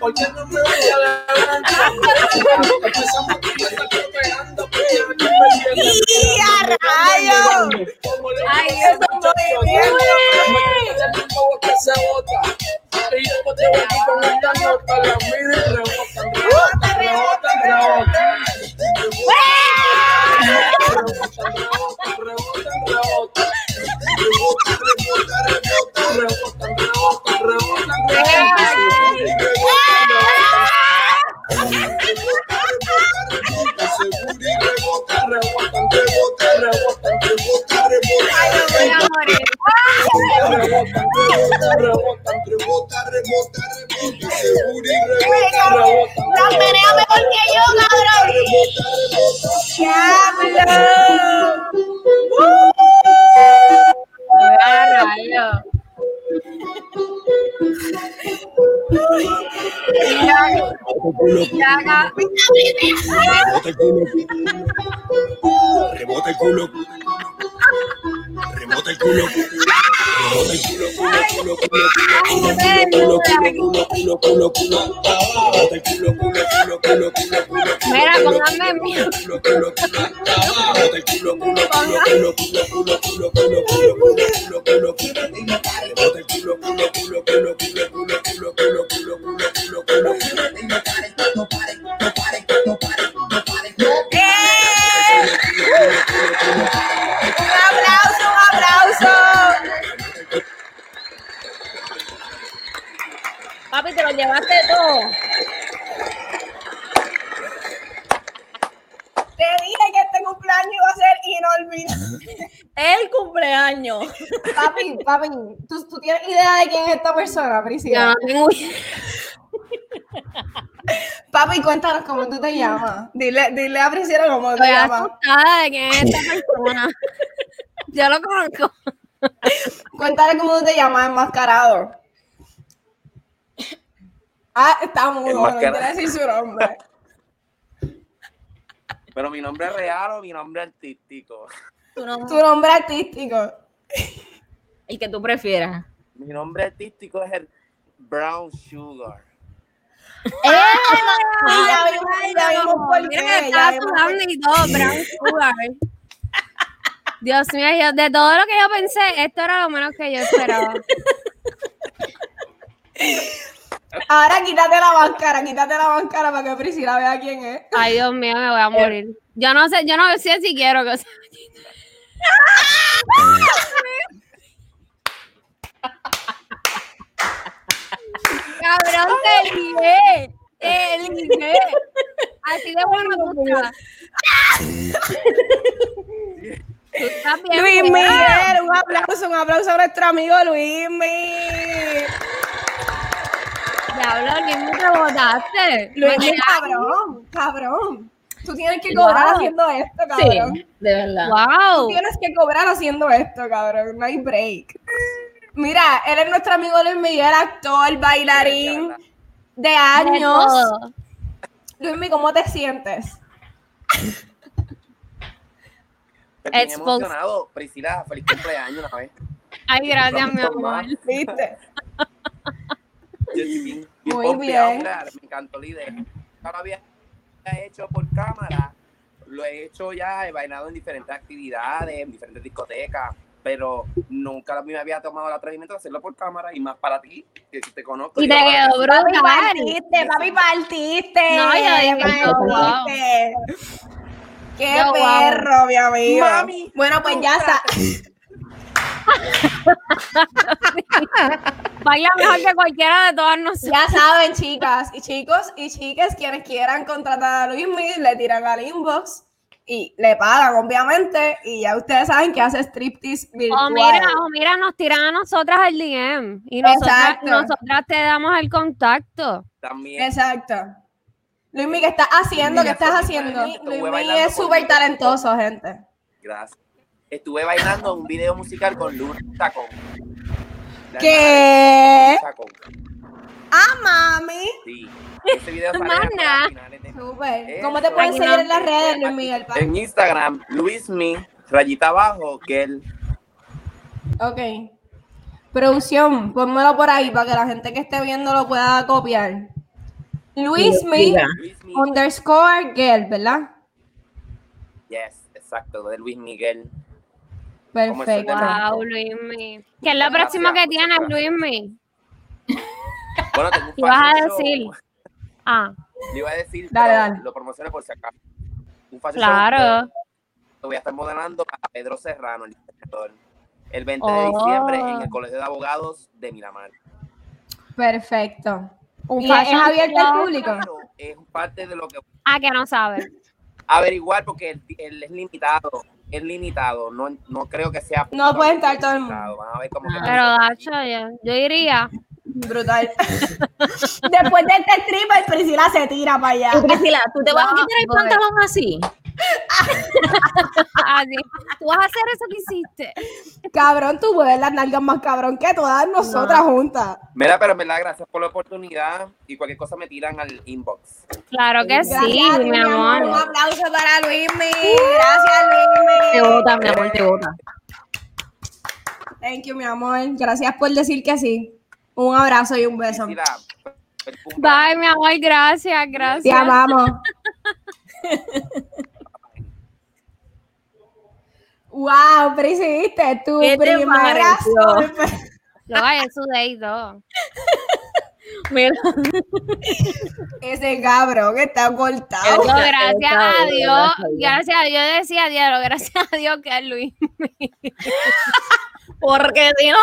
¿Por qué no me voy a levantar? Empezamos con esta pegando, pegando, ¡Y a rayos! Ay, esos movimientos. que se bota. Y nota, la miro y rebotan, Diablo. ¡Uh! Rebota, seguro y rebota. Ah, el culo. Rebota el culo. Rebota el culo. Mira, pónganme en mute. ¡Un aplauso, un aplauso! Papi, te lo llevaste todo. Te dije que este cumpleaños iba a ser inolvidable. El cumpleaños. Papi, papi, ¿tú, tú tienes idea de quién es esta persona, Priscila? no tengo Papi, cuéntanos cómo tú te llamas. Dile, dile a Priscila cómo te Estoy llamas. asustada de quién es esta persona. Yo lo conozco. Cuéntale cómo tú te llamas enmascarado. Ah, está mudo, no quiere decir su nombre. Pero mi nombre es real o mi nombre artístico. Tú no- Tu nombre artístico. El que tú prefieras. Mi nombre artístico es el Brown Sugar. Y ya vimos, ya vimos por Mira qué. sudando y todo, brown sugar. Dios mío, yo- de todo lo que yo pensé, esto era lo menos que yo esperaba. Ahora quítate la máscara, quítate la máscara para que Priscila vea quién es. Ay, Dios mío, me voy a morir. Yo no sé, yo no sé si quiero que se Cabrón, te ligué. Te ligué. Así de bueno me gusta. Bien Luis buena. Miguel, un aplauso, un aplauso a nuestro amigo Luis Miguel. Diablo, ¿quién me rebotaste? Luis Miguel, cabrón, cabrón. Tú tienes que cobrar Wow. haciendo esto, cabrón. Sí, de verdad. Tú Wow. tienes que cobrar haciendo esto, cabrón. No hay break. Mira, él es nuestro amigo Luis Miguel, actor, bailarín de años. Luis Miguel, ¿cómo te sientes? Estoy bien emocionado. Priscila, feliz cumpleaños una vez. Ay, gracias, mi amor. ¿Viste? Yo estoy bien, bien Muy bien. me encantó la idea. No lo había hecho por cámara, lo he hecho ya, he bailado en diferentes actividades, en diferentes discotecas, pero nunca me había tomado el atrevimiento de hacerlo por cámara y más para ti, que si te conozco. Y te quedó Papi, brutal. partiste, papi, partiste. No, yo dije. Qué Yo, wow. perro, mi amigo. Mami, bueno, pues ya está. <laughs> Baila mejor que cualquiera de todas nosotros. Ya saben, chicas y chicos y chicas, quienes quieran contratar a Luis Miguel, le tiran al inbox y le pagan, obviamente, y ya ustedes saben que hace striptease virtual. O mira, o mira, nos tiran a nosotras el DM y nosotras, te damos el contacto. También. Exacto. Luis Miguel, ¿qué estás haciendo? ¿Qué Mira, estás haciendo? Luis bailando es súper talentoso, gente. Gracias. Estuve bailando un video musical con Luna Tacón. ¿Qué? Tacón. Ah, mami. Sí. Ese video sale Mana. a finales de- Súper. Eso. ¿Cómo te pueden seguir en las redes, Luis Miguel? pa? En Instagram, Luismi, rayita abajo, que él. Ok. Producción, pónmelo por ahí para que la gente que esté viendo lo pueda copiar. Luismi underscore girl, ¿verdad? yes, exacto, de Luis Miguel. ¿Cómo es el Perfecto. Wow, Luismi. ¿Qué es lo Gracias, próximo que tienes. Luismi? Bueno, tengo un <laughs> ¿Qué vas a decir? Ah, Le iba a decir, Dale, dale. lo promocioné por si acaso. Un fashion claro. lo voy a estar modelando para Pedro Serrano, el diseñador, el 20 de Oh. diciembre en el Colegio de Abogados de Miramar. Perfecto. Un ¿Y es abierto al público? Es parte de lo que Ah, que no sabes. averiguar porque él, él es limitado. Es limitado. No, no creo que sea. No puede estar todo el limitado. Van a ver cómo que- Pero, Dacho, yo, yo iría. Brutal. <laughs> Después de este stripper, Priscila se tira para allá. Priscila, ¿tú te vas a quitar el joder. pantalón así? Así. Tú vas a hacer eso que hiciste. Cabrón, tú mueves las nalgas más cabrón que todas nosotras juntas. Mira, pero en verdad, gracias por la oportunidad y cualquier cosa me tiran al inbox. Claro que Gracias, sí, mi amor. Un aplauso para Luismi. Gracias, Luismi. Te vota, mi amor, te vota. Thank you, mi amor. Gracias por decir que sí. Un abrazo y un beso. Bye, mi amor, gracias, Te gracias. amamos. <laughs> wow, pero hiciste tu ¿Qué te primera sorpresa. Lo vaya, su. Mira, Ese cabrón está cortado. No, gracias a Dios, gracias a Dios. gracias a Dios, yo decía diablo, gracias a Dios que es Luis. <laughs> porque si no,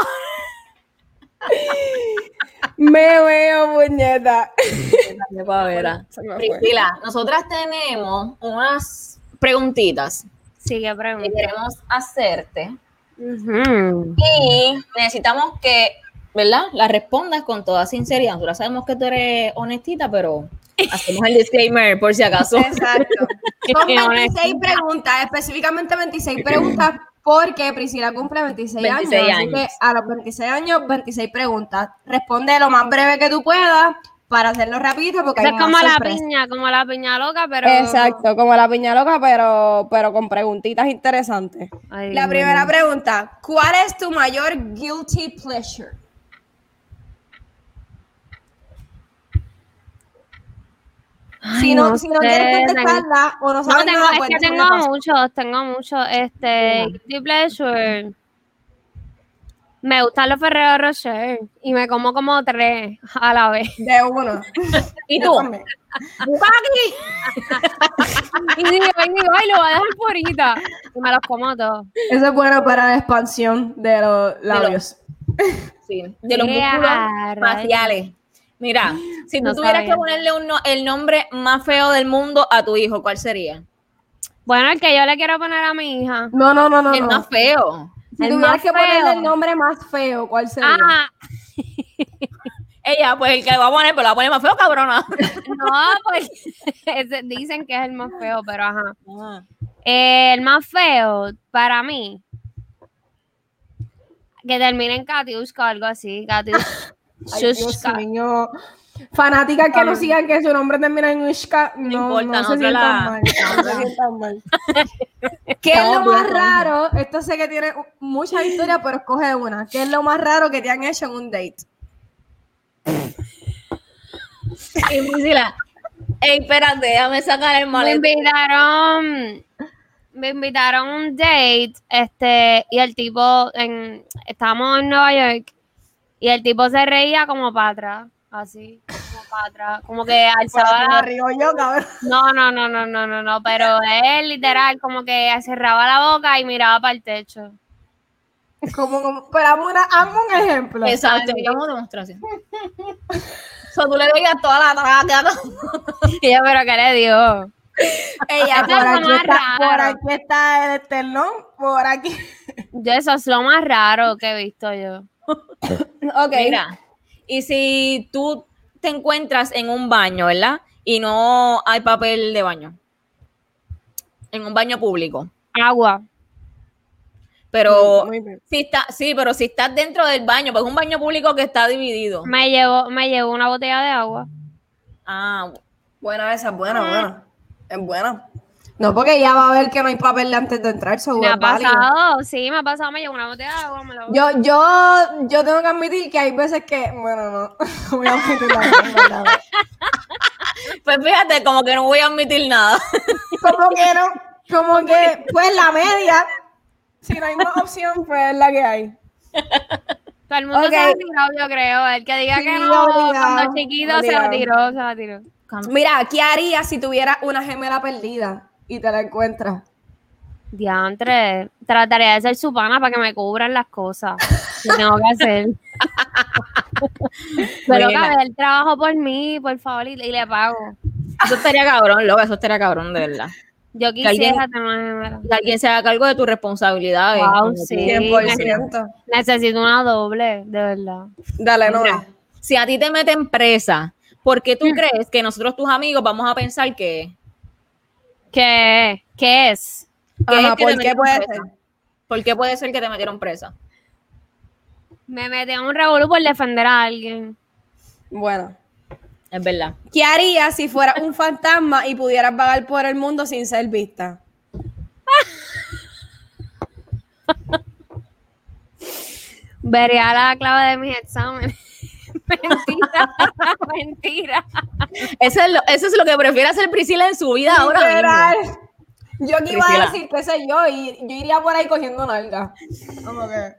Me veo, puñeta. Priscila, nosotras tenemos unas preguntitas Sigue que preguntando. queremos hacerte y necesitamos que, ¿verdad? Las respondas con toda sinceridad. Nosotras sabemos que tú eres honestita, pero <laughs> hacemos el disclaimer por si acaso. Exacto. <laughs> Son Qué 26 preguntas, específicamente 26 preguntas, porque Priscila cumple 26, 26 años. Así años. que a los 26 años, 26 preguntas. Responde lo más breve que tú puedas para hacerlo rapidito, porque hay es como más la piña, como la piña loca, pero. Exacto, como la piña loca, pero, pero con preguntitas interesantes. Ay, La primera pregunta, ¿cuál es tu mayor guilty pleasure? si no, no si no sé, quieres tengo- contestarla o no No, sabes tengo, nada, es que tengo muchos, tengo muchos. Este, guilty pleasure. Me gustan los Ferrero Rocher y me como como tres a la vez. De uno. <laughs> ¿Y tú? también. <laughs> Y digo, y digo, ay, lo voy a dejar por ahorita. Y me los como todos. Eso es bueno para la expansión de los labios. Sí, de los músculos faciales. Mira, si tú No tuvieras sabía. que ponerle un no- el nombre más feo del mundo a tu hijo, ¿cuál sería? Bueno, el que yo le quiero poner a mi hija. No, no, no, no. el no. más feo. Si el tuvieras ponerle nombre más feo, ¿cuál sería? Ah, <laughs> Ella, pues el que va a poner, pero lo va a poner más feo, cabrona. <laughs> no, pues <laughs> dicen que es el más feo, pero ajá. Eh, el más feo para mí. Que termine en Katiuska o algo así. Katiuska. Ay, Dios mío. Fanáticas que no sigan que su nombre termina en Ushka, no, importa, no se nosotros sientan la- mal. No se sientan mal. <laughs> ¿Qué es lo más raro? Esto sé que tiene muchas historias, pero escoge una. ¿Qué es lo más raro que te han hecho en un date? Y Priscila, ey, espérate, déjame sacar el Me maletín. invitaron. Me invitaron a un date. Este, y el tipo. En, estábamos en Nueva York. Y el tipo se reía como para atrás. Así. Como para atrás. Como que alzaba la, río yo, cabrón. No, no, no, no, no, no, no, pero él literal como que cerraba la boca y miraba para el techo. Como, como, pero hazme, una- hazme un ejemplo. Exacto, Ay. digamos demostración. <laughs> O sea, tú le veías toda la traca. <laughs> Y yo, pero ¿qué le dio? Ella, Eso por es lo aquí, más está, por aquí está el esternón, por aquí. Yo, eso es lo más raro que he visto yo. <laughs> Ok. Mira, y si tú te encuentras en un baño, ¿verdad? Y no hay papel de baño. En un baño público. Agua. Pero Muy si está, sí, pero si estás dentro del baño, pues es un baño público que está dividido. Me llevó, me llevó una botella de agua. Ah, Buena esa, buena, buena. Es buena. No, porque ya va a ver que no hay papel antes de entrar. so Me ha válido. pasado, sí, me ha pasado, me llevó una botella de agua. Me la Yo, yo, yo tengo que admitir que hay veces que, bueno, no, <laughs> voy a admitir la <laughs> verdad. pues fíjate, como que no voy a admitir nada. Como que no, como que, <laughs> pues la media, si no hay más opción, pues es la que hay. Todo el mundo Ok. se ha tirado, yo creo. El que diga Sí, que no, obligado, cuando chiquito se la obligado. tiró, se la tiró. Mira, ¿qué harías si tuvieras una gemela perdida y te la encuentras? Diantre, trataría de ser su pana para que me cubran las cosas que tengo que hacer. <laughs> Pero que él trabajo por mí, por favor, y, y le pago. Eso estaría cabrón, loca, eso estaría cabrón, de verdad. Yo Que alguien- quisiera tener. Que alguien se haga cargo de tus responsabilidades. Wow, sí. tú. 100%. Necesito una doble, de verdad. Dale, no. Si a ti te meten presa, ¿por qué tú crees que nosotros, tus amigos, vamos a pensar que, ¿Qué, ¿Qué es? que Ajá, es que ¿por qué metieron puede presa? ser? ¿Por qué puede ser que te metieron presa? Me metí en un revolú por defender a alguien. Bueno. Es verdad. ¿Qué harías si fueras un fantasma y pudieras vagar por el mundo sin ser vista? <laughs> Vería la clave de mis exámenes. <laughs> mentira, <laughs> mentira. Eso es, lo, eso es lo que prefiere hacer Priscila en su vida ahora mismo. Yo que iba Priscila. a decir, qué sé yo, y yo iría por ahí cogiendo nalga. Como que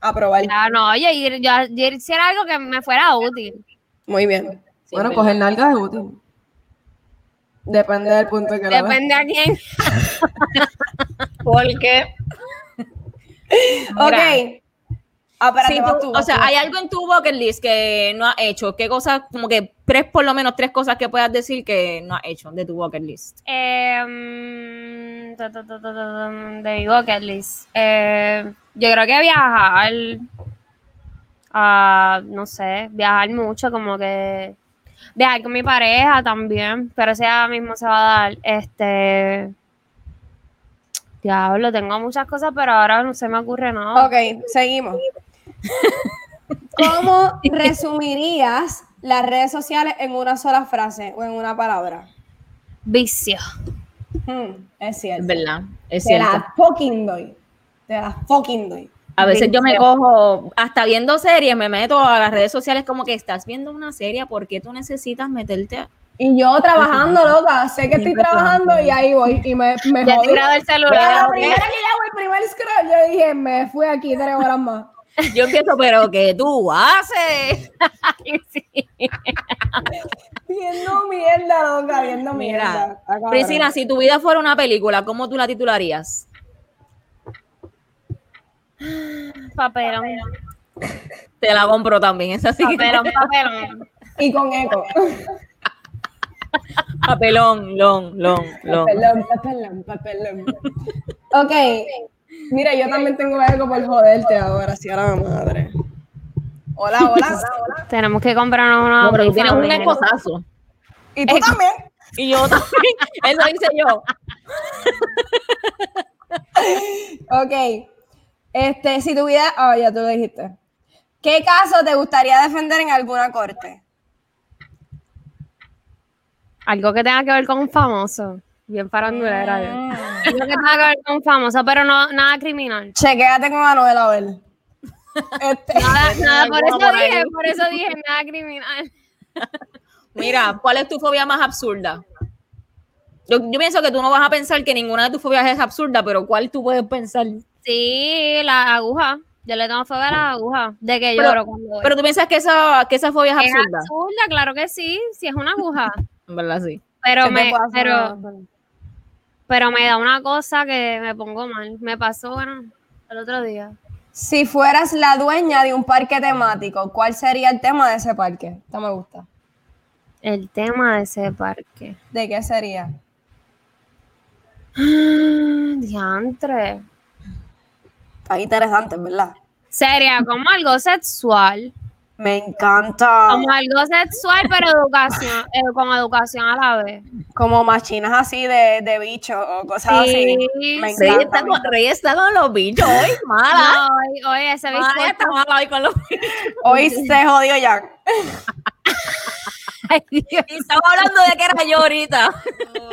a probar. Ya, no, oye, yo, yo, yo hiciera algo que me fuera útil. Muy bien. Sí, bueno, es coger nalgas es útil. Depende del punto que lo veas. Depende a quién. <laughs> Porque Ok. Ah, si vas tú- tú, o sea, tú. hay algo en tu bucket list que no has hecho. ¿Qué cosas, como que tres, por lo menos tres cosas que puedas decir que no has hecho de tu bucket list? Eh, ta, de mi bucket list. Eh, yo creo que viajar. ah, no sé, viajar mucho, como que. Viajar con mi pareja también, pero ese ya mismo se va a dar. Este. Diablo, tengo muchas cosas, pero ahora no se me ocurre nada. Ok, seguimos. ¿Cómo <laughs> resumirías las redes sociales en una sola frase o en una palabra? Vicio. Hmm, es Es cierto. verdad, es Te cierto. la fucking doy. Te la fucking doy. A veces yo me cojo, hasta viendo series, me meto a las redes sociales como que estás viendo una serie, ¿por qué tú necesitas meterte? a- Y yo trabajando, loca, sé que estoy trabajando y ahí voy y me, me Ya he jodí. tirado el Pero celular. la primera que ya hago el primer scroll, yo dije, me fui aquí tres horas más. Yo empiezo, pero ¿qué tú haces? <laughs> Sí. Viendo mierda, loca, viendo mierda. Priscila, si tu vida fuera una película, ¿cómo tú la titularías? Papelón. Te la compro también, es así. Papelón, papelón. Y con eco. Papelón, long, long, long. Papelón, papelón, papelón. Ok. Mira, yo también tengo algo por joderte ahora, si ahora madre. Hola, hola. Tenemos que comprarnos una No, pero tú tienes un esposazo. Y tú también. Y yo también. <laughs> Eso hice yo. Ok. Este, si tu vida. Ah, ya tú lo dijiste. ¿Qué caso te gustaría defender en alguna corte? Algo que tenga que ver con un famoso. Bien farandulera. yo. Mm. Algo que tenga que ver con un famoso, pero no nada criminal. Chequéate con Anuel a ver. Este, Nada, nada, por eso por dije, por eso dije nada criminal. Mira, ¿cuál es tu fobia más absurda? Yo, yo pienso que tú no vas a pensar que ninguna de tus fobias es absurda, pero ¿cuál tú puedes pensar? Sí, la aguja. Yo le tengo fobia a la aguja. De que Pero- lloro cuando voy. Pero tú piensas que esa, que esa fobia es es absurda. absurda, claro que sí, si es una aguja. En verdad, sí. Pero ¿qué te me, pero, pero me da una cosa que me pongo mal. Me pasó, bueno, el otro día. Si fueras la dueña de un parque temático, ¿cuál sería el tema de ese parque? Esto me gusta. El tema de ese parque. ¿De qué sería? Diantre. Está interesante, ¿verdad? Sería como algo sexual. Me encanta. Como algo sexual, pero educación, eh, con educación a la vez. Como machinas así de, de bicho o cosas Sí, así. Me. Rey encanta. está, con, Rey está con los bichos hoy, <laughs> mala. No, oye, oye, ese Mala, está mala hoy con los bichos. Hoy se jodió ya. <laughs> Ay, Dios. Y estamos hablando de que era yo ahorita.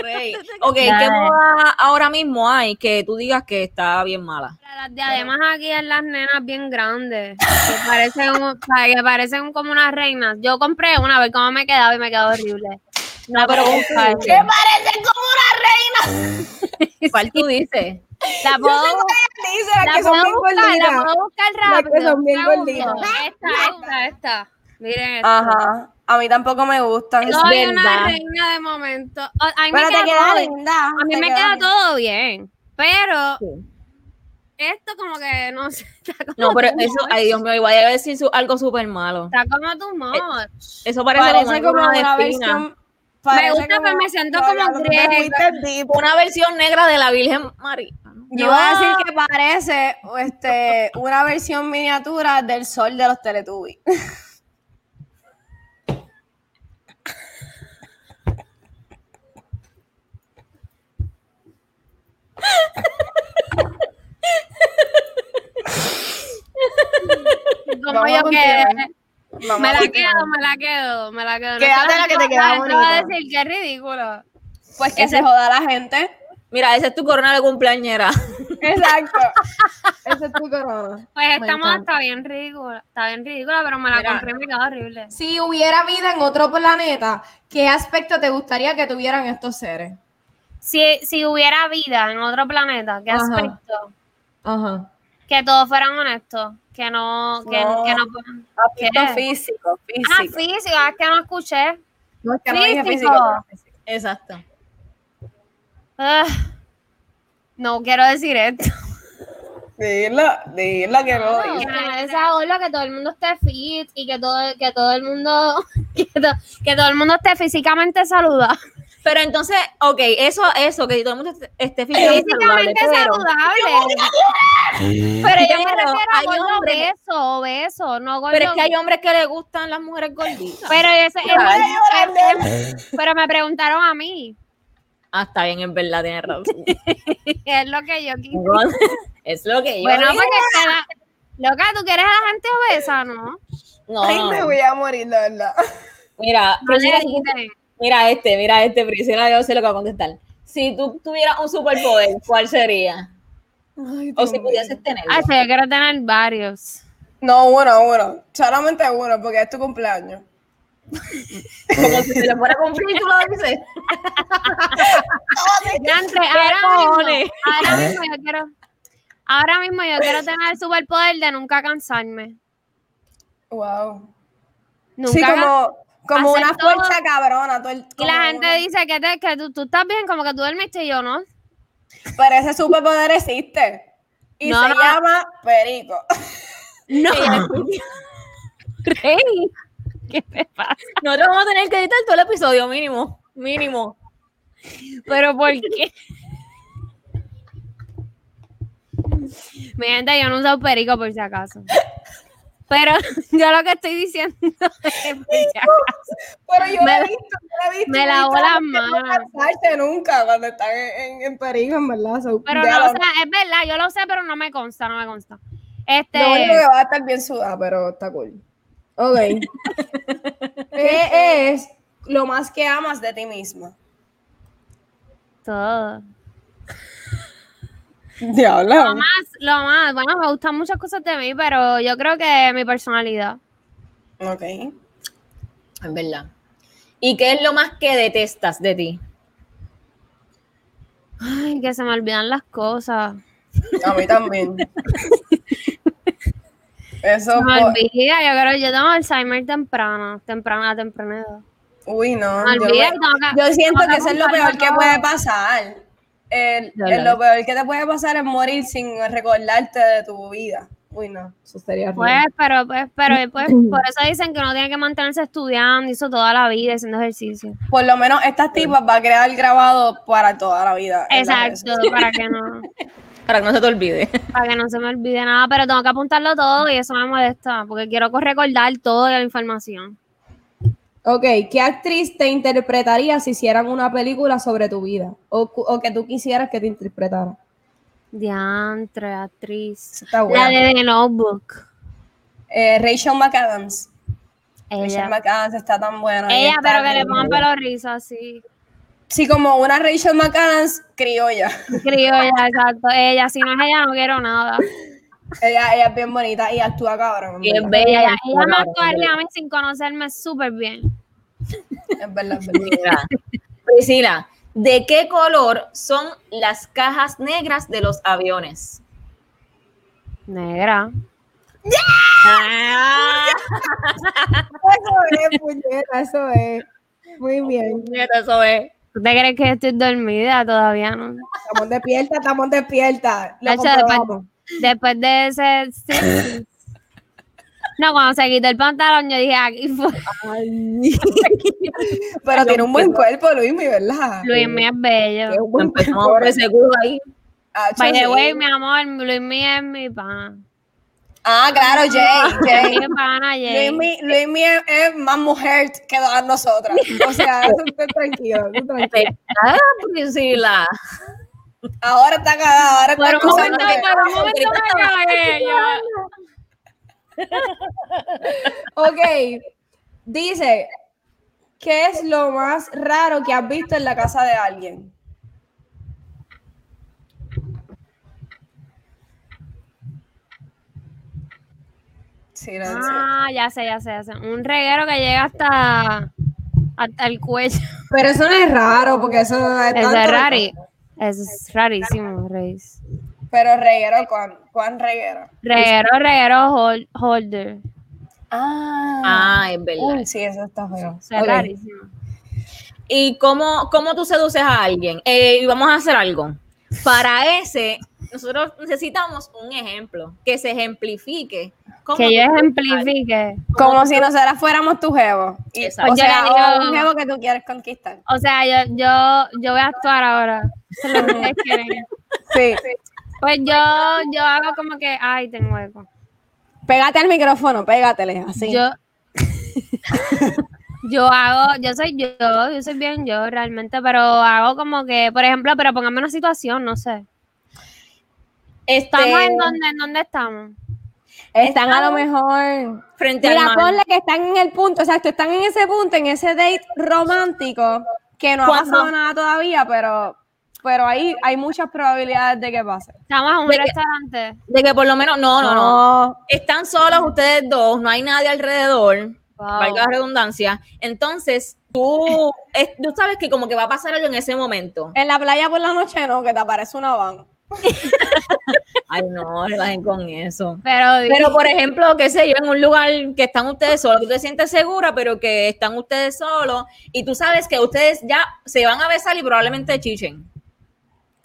Rey. <laughs> Ok, ¿qué moda ahora mismo hay que tú digas que está bien mala? Las diademas aquí en las nenas bien grandes, que parecen, un- que parecen como unas reinas. Yo compré una, a ver cómo me quedaba y me quedó horrible. No, pero buscar. ¿Qué parecen como una reina? <laughs> ¿Cuál tú dices? La puedo, Dice las la que son puedo bien buscar, la gorditas. puedo buscar que rápido. son bien un segundo. gorditas. Esta, esta, esta. Miren esto. Ajá. A mí tampoco me gustan. Soy una reina de momento. A mí me te queda queda todo- linda. A mí te me queda queda linda. todo bien, pero esto como que no <laughs> sé, No, pero eso, ay Dios mío, igual a decir su- algo súper malo. Está como too much. Eso parece, Parece como, como una, versión. parece gusta, pero me siento No, como griega. Una versión negra de la Virgen María. Yo iba a decir que parece este, una versión miniatura del sol de los Teletubbies. <laughs> Como yo que me la quedo, me la quedo, me la quedo. No Quédate te la que te queda no te voy a bonita. decir qué ridículo. Pues que se joda la gente. Mira, esa es tu corona de cumpleañera. Exacto. <laughs> Esa es tu corona. Pues esta moda está bien ridícula, está bien ridícula, pero me la Mira. compré y me quedó horrible. Si hubiera vida en otro planeta, ¿qué aspecto te gustaría que tuvieran estos seres? Si, si hubiera vida en otro planeta, ¿qué Ajá. aspecto? Ajá. Que todos fueran honestos, que no, que No. que no Aspecto físico, Ah, físico. físico, es que no escuché. No, es que no dije físico. físico. físico. Exacto. No quiero decir esto. Dilo, dilo que no. Nadie sea gordo, que todo el mundo esté fit y que todo, que todo el mundo, <laughs> que, to- que todo el mundo esté físicamente saludable. Pero entonces, ok, eso, eso, que todo el mundo esté- esté físicamente saludable, Físicamente pero, saludable. Pero yo me refiero a hay hombres- obeso, obeso, no gordo. pero es que hay hombres que les gustan las mujeres gorditas. Pero ese- es- es- pero me preguntaron a mí, Ah, está bien, es verdad, tienes razón. <laughs> es lo que yo quise. es lo que yo Bueno, porque la- loca, ¿tú quieres a la gente obesa, no? No, Ay, me voy a morir, de verdad. mira, No. Mira este, mira este, Priscila, yo sé lo que va a contestar. Si tú tuvieras un superpoder, ¿cuál sería? Ay, O si pudieses tenerlo. Ah, sí, yo quiero tener varios. No, uno, uno. Solamente uno, porque es tu cumpleaños. Como si se le fuera a cumplir, tú lo dices. <laughs> Ahora, mismo, cojones? ahora mismo yo quiero, ahora mismo yo quiero tener el superpoder de nunca cansarme. Wow. Nunca Sí, como, como hacer una todo. fuerza cabrona. todo el- Y la gente una- dice que, te- que tú, tú estás bien, como que tú duermiste y yo no. Pero ese superpoder existe. Y No. se llama Perico. No. Rey, ¿qué te pasa? Nosotros vamos a tener que editar todo el episodio, mínimo. Mínimo. ¿Pero por qué? Mi gente, yo no uso perico por si acaso. Pero <laughs> yo lo que estoy diciendo <laughs> es. Pero yo Me- he visto, yo lo he visto. me no las no manos. cansarte nunca cuando están en, en, en Perico, en verdad. so, Pero no, o sea, es verdad, yo lo sé, pero no me consta, no me consta. Este, Lo único que va a estar bien sudada, pero está cool. Ok. <laughs> ¿Qué es lo más que amas de ti misma? todo. <laughs> Lo Diablo. más, lo más, bueno, me gustan muchas cosas de mí, pero yo creo que mi personalidad. Ok. Es verdad. ¿Y qué es lo más que detestas de ti? Ay, que se me olvidan las cosas. A mí también. <laughs> Eso, Se me olvida, yo creo, yo tengo Alzheimer temprano, temprana, temprana edad. uy, no. Me Yo, olvida, me- tengo que- yo siento tengo que eso es lo peor que puede pasar. El, lo peor que te puede pasar es morir sin recordarte de tu vida. Uy, no. Eso sería Pues, horrible. pero, pues, pero, pues, <clears throat> por eso dicen que uno tiene que mantenerse estudiando, y eso toda la vida, haciendo ejercicio. Por lo menos estas tipas va a quedar grabado para toda la vida. Exacto, para que <laughs> no, Para que no se te olvide. para que no se me olvide nada, pero tengo que apuntarlo todo y eso me molesta, porque quiero recordar toda la información. Ok, ¿qué actriz te interpretaría si hicieran una película sobre tu vida? O, que tú quisieras que te interpretara. Diantre, actriz. Está La buena. de The Notebook. Eh, Rachel McAdams. Rachel Ella. McAdams está tan buena. Ella, pero que le pongan pelo rizo así. Sí, como una Rachel McAdams criolla. Criolla, exacto. Ella, si no es ella, no quiero nada. <laughs> ella, ella es bien bonita y actúa cabrón. Y es bella. Ella, ella me a mí sin conocerme súper bien. Es verdad, es verdad. Priscila, ¿de qué color son las cajas negras de los aviones? Negra. Ah, Eso es, puñeta, eso es. Muy bien. Eso es. ¿Tú te crees que estoy dormida? Todavía no. Estamos despiertas, estamos. Lo Nacho, después, de ese... sí. <laughs> No, cuando se quitó el pantalón, yo dije, aquí fue. <laughs> Pero tiene un buen cuerpo, Luis, mi verdad. Luis mi es bello. Buen Empezamos por ese culo ahí. By the way, mi amor, Luis mi es mi pana. Ah, claro, <laughs> Jay. Es Jay. mi pana, Jay. Luis, Luis mi es, es más mujer que nosotras. O sea, tranquilo, esté tranquilo. Ah, Priscila. Ahora está cagada, ahora está Por un momento, por un momento me cagué. yo- Ok, dice, ¿qué es lo más raro que has visto en la casa de alguien? Silencio. Ah, ya sé, ya sé, ya sé. Un reguero que llega hasta, hasta el cuello. Pero eso no es raro, porque eso es Eso es rari. Eso es rarísimo, Reis. Pero reguero, ¿cuán, cuán reguero? Reguero, reguero hol- holder. Ah. Ah, es verdad. Uy, sí, eso está feo. Es rarísimo. ¿Y cómo, cómo tú seduces a alguien? Eh, y vamos a hacer algo. Para ese, nosotros necesitamos un ejemplo, que se ejemplifique. Cómo Que yo ejemplifique. Como si nosotras fuéramos tu jevo. Exacto. O Yo sea, le digo- o un jevo que tú quieres conquistar. O sea, yo, yo, yo voy a actuar ahora. Eso es lo que ustedes quieren. Sí. Pues yo, yo hago como que, ay, tengo eco. Pégate al micrófono, pégatele, así. Yo, yo hago, yo soy yo, yo soy bien yo realmente, pero hago como que, por ejemplo, pero póngame una situación, no sé. Este, ¿Estamos en dónde, en dónde estamos? Están a lo mejor. frente al Mira, mar. ponle que están en el punto, exacto, están en ese punto, en ese date romántico, que no ha ¿Cuándo? pasado nada todavía, pero, pero ahí hay muchas probabilidades de que pase. Estamos en un De que- restaurante. De que por lo menos, no, no, no. Están solos ustedes dos, no hay nadie alrededor, Wow. valga la redundancia. Entonces, tú, es- tú sabes que como que va a pasar algo en ese momento. En la playa por la noche no, que te aparece una van. <laughs> Ay, no, relajen con eso. Pero, Pero, por ejemplo, qué sé yo, en un lugar que están ustedes solos, que tú te sientes segura, pero que están ustedes solos, y tú sabes que ustedes ya se van a besar y probablemente chichen.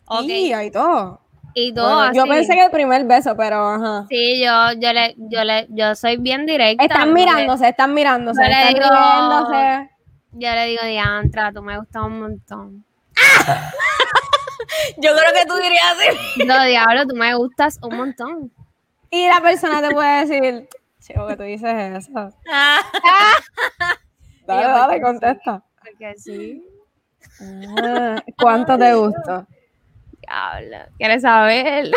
ok. Y hay todo. y todo Bueno, yo pensé que el primer beso, pero ajá. Sí, yo, yo le, yo le, yo soy bien directa. Están le- mirándose, están mirándose, yo le están digo- riéndose. Yo le digo, Diantra, tú me gustas un montón. <laughs> <laughs> Yo creo que tú dirías así. No, diablo, tú me gustas un montón. Y la persona te puede decir, chico, que tú dices eso. <laughs> Ah, <laughs> Dale, dale, contesta. Porque sí. Ah, ¿Cuánto te gustó? Diablo. ¿Quieres saber?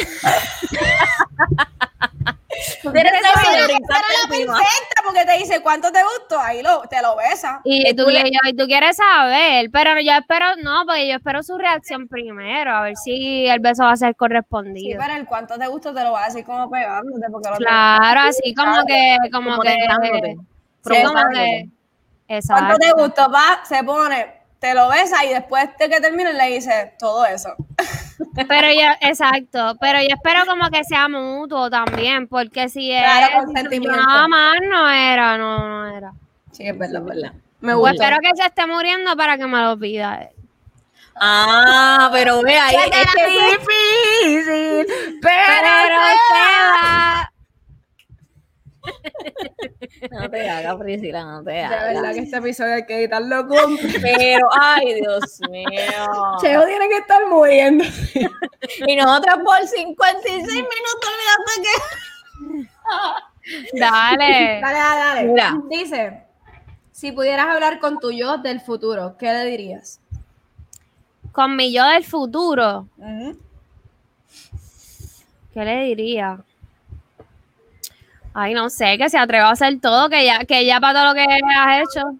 Tú tienes que la perfecta porque te dice cuánto te gustó, ahí lo, te lo besa. Y tú, y tú quieres saber, pero yo espero, no, porque yo espero su reacción primero, a ver si el beso va a ser Sí, correspondido. pero el cuánto te gustó te lo va a decir como pegándote porque lo Claro, así como que, como, Como que, como que, exacto. ¿Cuánto te gustó? Va, se pone, te lo besa y después de que termine le dice todo eso. <laughs> Pero yo, exacto, pero yo espero como que sea mutuo también, porque si Claro, yo consentimiento. nada más no era, no, no era. Sí, es verdad, Es verdad. Me O gustó. espero que se esté muriendo para que me lo pida él. Ah, pero ve ahí. Es ya, que es difícil. Pero, Pero se va. <laughs> No te hagas, Priscila, no te De hagas. verdad que este episodio hay que editarlo con... Pero, ay, Dios mío. Cheo tiene que estar muriendo. <laughs> Y nosotros por 56 minutos, olvídate que. <laughs> Dale. Dale, dale, dale. Mira. Dice, si pudieras hablar con tu yo del futuro, ¿qué le dirías? Con mi yo del futuro, ¿qué le diría? Ay, no sé, que se atreva a hacer todo, que ya, que ya para todo lo que has hecho.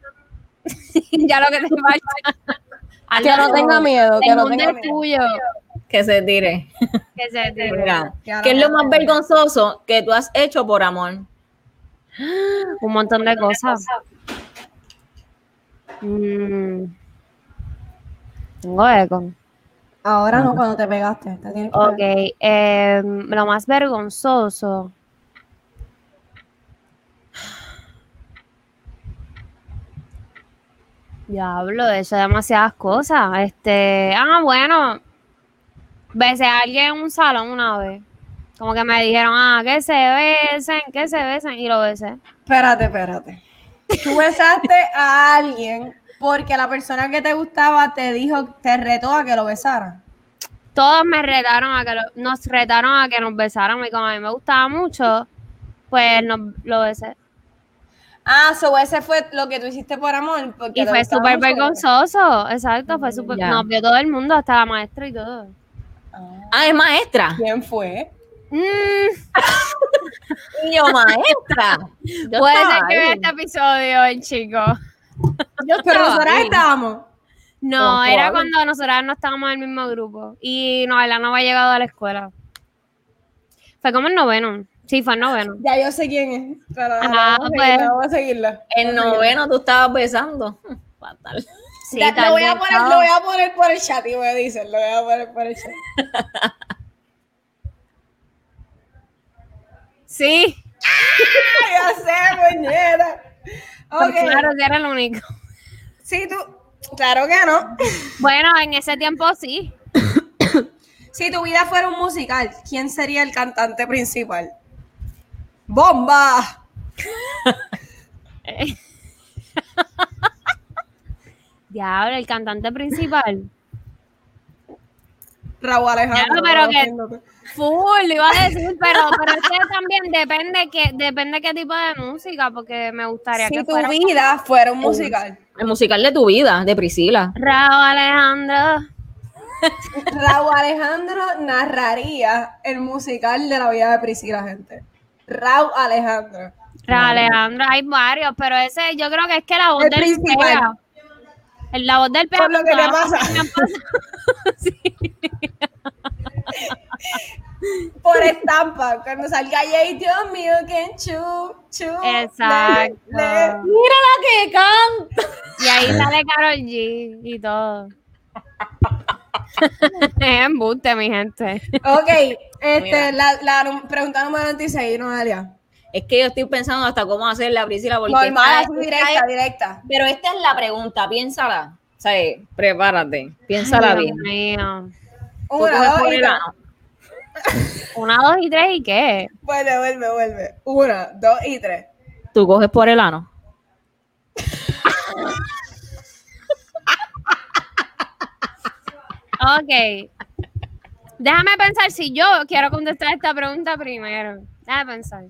<laughs> ya lo que te <laughs> falta. Que no tenga miedo, que no tenga miedo. tuyo. Que se tire. <laughs> Que se te- Mira, ¿qué es lo más vergonzoso que tú has hecho por amor? <gasps> Un montón de cosas. Mm. Tengo eco. Ahora no, cuando te pegaste. Te Ok, eh, lo más vergonzoso. Diablo, he hecho demasiadas cosas. Este, ah, bueno, besé a alguien en un salón una vez. Como que me dijeron, ah, que se besen, que se besen, y lo besé. Espérate, espérate. Tú besaste a alguien porque la persona que te gustaba te dijo, te retó a que lo besara. Todos me retaron a que lo- nos retaron a que nos besáramos y como a mí me gustaba mucho, pues nos, lo besé. Ah, so ese fue lo que tú hiciste por amor. Porque Y fue súper vergonzoso, exacto, fue súper, Ya. nos vio todo el mundo, hasta la maestra y todo. Ah, es maestra. ¿Quién fue? Mm, Y yo, maestra. Yo puede ser que vea este episodio el chico. Yo, pero nosotras estábamos. No, era cuando nosotras no estábamos en el mismo grupo y Noela no había llegado a la escuela. Fue como el noveno. Sí, fue noveno. Ya yo sé quién es. Pero Ah, vamos, a pues. seguirla, vamos a seguirla. En noveno tú estabas besando. <laughs> Fatal. Sí, Ya, tal lo, voy a poner, no. lo voy a poner por el chat y me dicen, lo voy a poner por el chat. <laughs> Sí, ya sé, puñera. <laughs> pues claro que era el único. Sí, tú. Claro que no. Bueno, en ese tiempo sí. Si tu vida fuera un musical, ¿quién sería el cantante principal? ¡Bomba! <laughs> Diablo, el cantante principal. Raúl Alejandro. Claro, pero que-. Full, lo iba a decir, pero, pero es que también depende que, depende qué tipo de música, porque me gustaría Si que tu fuera vida fuera un musical, El musical de tu vida, de Priscila. Raúl Alejandro. Raúl Alejandro narraría el musical de la vida de Priscila, gente. Raúl Alejandro. Raúl Alejandro, hay varios, pero ese yo creo que es que la voz El del principal. pega. El- La voz del pega. Por lo que te pasa. <laughs> Por estampa, cuando salga Jay, Dios mío, que chu, chu. Exacto. le- le- Mira la que canta. Y ahí <laughs> sale Carol G y todo. Es <laughs> embuste, mi gente. Ok, este, la, la pregunta número 26, Noelia. Es que yo estoy pensando hasta cómo hacer la Priscila porque Normal, esta- directa, es- directa. pero esta es la pregunta, piénsala. O sea, prepárate, piénsala Ay, bien. Una, dos por y el tres. ano. Una, dos y tres y qué. Vuelve, vuelve, vuelve. Una, dos y tres. Tú coges por el ano. Ok. Déjame pensar si yo quiero contestar esta pregunta primero. Déjame pensar.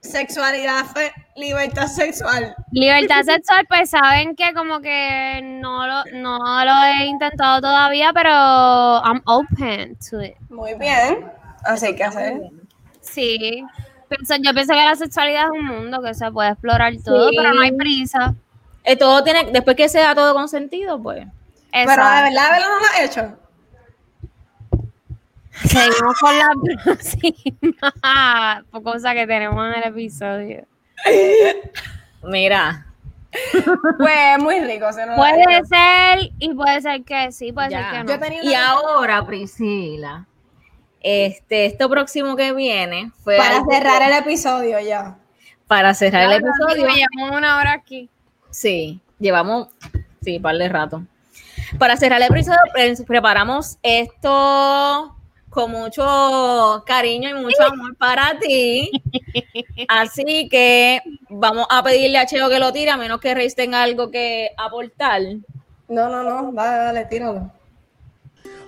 Sexualidad, fe- libertad sexual. Libertad sexual, pues saben que como que no lo, no lo he intentado todavía, pero I'm open to it. Muy bien. Así que hacer. Sí. Pienso- yo pienso que la sexualidad es un mundo que se puede explorar todo, Sí. pero no hay prisa. Eh, todo tiene, después que sea todo consentido, pues. Pero de Exacto. verdad, de verdad no lo has hecho. Seguimos con la <laughs> próxima <laughs> cosa que tenemos en el episodio. Mira, Pues muy rico. se nos Puede da. ser y puede ser que sí, puede Ya. ser que no. y ahora, Priscila, este, esto próximo que viene fue para algo- cerrar el episodio ya. para cerrar el episodio. Llevamos una hora aquí. Sí, llevamos, sí, par de rato. Para cerrar el episodio, pre- preparamos esto con mucho cariño y mucho amor para ti. Así que vamos a pedirle a Cheo que lo tire, a menos que Reis tenga algo que aportar. No, no, no. Dale, dale, tíralo.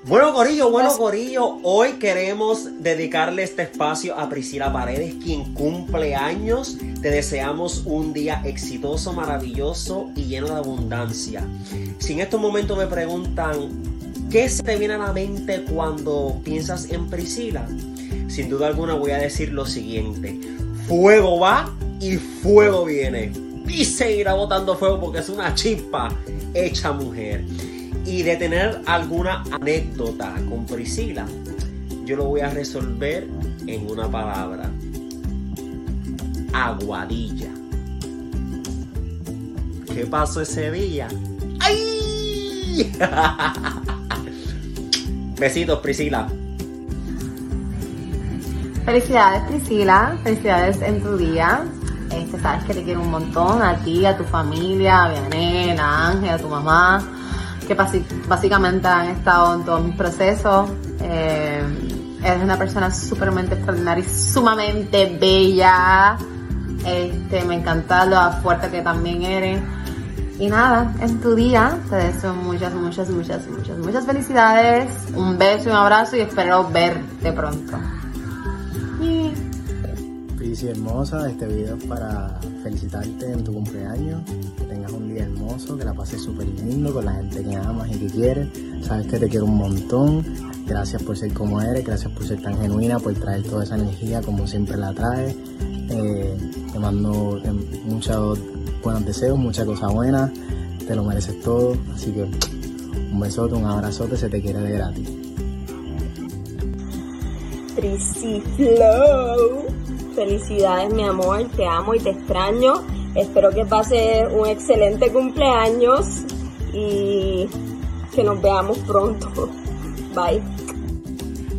Bueno, Corillo, bueno, Corillo, hoy queremos dedicarle este espacio a Priscila Paredes, quien cumple años. Te deseamos un día exitoso, maravilloso y lleno de abundancia. Si en estos momentos me preguntan, ¿qué se te viene a la mente cuando piensas en Priscila? Sin duda alguna voy a decir lo siguiente, fuego va y fuego viene. Y seguirá botando fuego porque es una chispa hecha mujer y de tener alguna anécdota con Priscila, yo lo voy a resolver en una palabra. Aguadilla. ¿Qué pasó ese día? ¡Ay! <laughs> Besitos, Priscila. Felicidades Priscila, felicidades en tu día. Este, sabes que te quiero un montón, a ti, a tu familia, a Vianel, a Ángel, a tu mamá, que básicamente han estado en todos mis procesos. Eh, eres una persona súpermente extraordinaria y sumamente bella. Este, me encanta lo fuerte que también eres. Y nada, en tu día te deseo muchas, muchas, muchas, muchas, muchas felicidades. Un beso y un abrazo y espero verte pronto. Prisi hermosa, este video es para felicitarte en tu cumpleaños, tengas un día hermoso, que la pases súper lindo con la gente que amas y que quieres. Sabes que te quiero un montón. Gracias por ser como eres, gracias por ser tan genuina, por traer toda esa energía como siempre la traes. Eh, te mando eh, muchos buenos deseos, muchas cosas buenas. Te lo mereces todo. Así que un besote, un abrazote, se te quiere de gratis. Flow. Felicidades, mi amor. Te amo y te extraño. Espero que pases un excelente cumpleaños y que nos veamos pronto. Bye.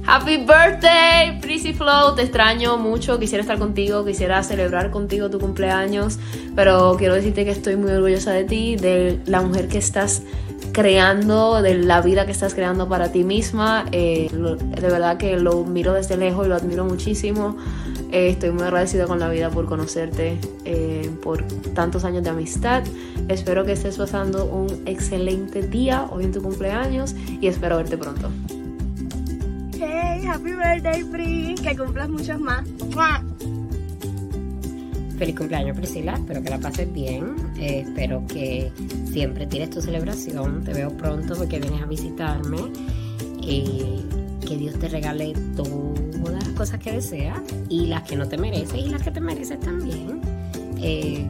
Happy birthday, Prissy Flow. Te extraño mucho. Quisiera estar contigo, quisiera celebrar contigo tu cumpleaños. Pero quiero decirte que estoy muy orgullosa de ti, de la mujer que estás creando, de la vida que estás creando para ti misma. Eh, de verdad que lo miro desde lejos y lo admiro muchísimo. Eh, estoy muy agradecida con la vida por conocerte, eh, por tantos años de amistad. Espero que estés pasando un excelente día hoy en tu cumpleaños y espero verte pronto. Hey, happy birthday, Pri. Que cumplas muchos más. Feliz cumpleaños Priscila, espero que la pases bien, eh, espero que siempre tienes tu celebración, te veo pronto porque vienes a visitarme y que Dios te regale las cosas que deseas y las que no te mereces y las que te mereces también. Eh,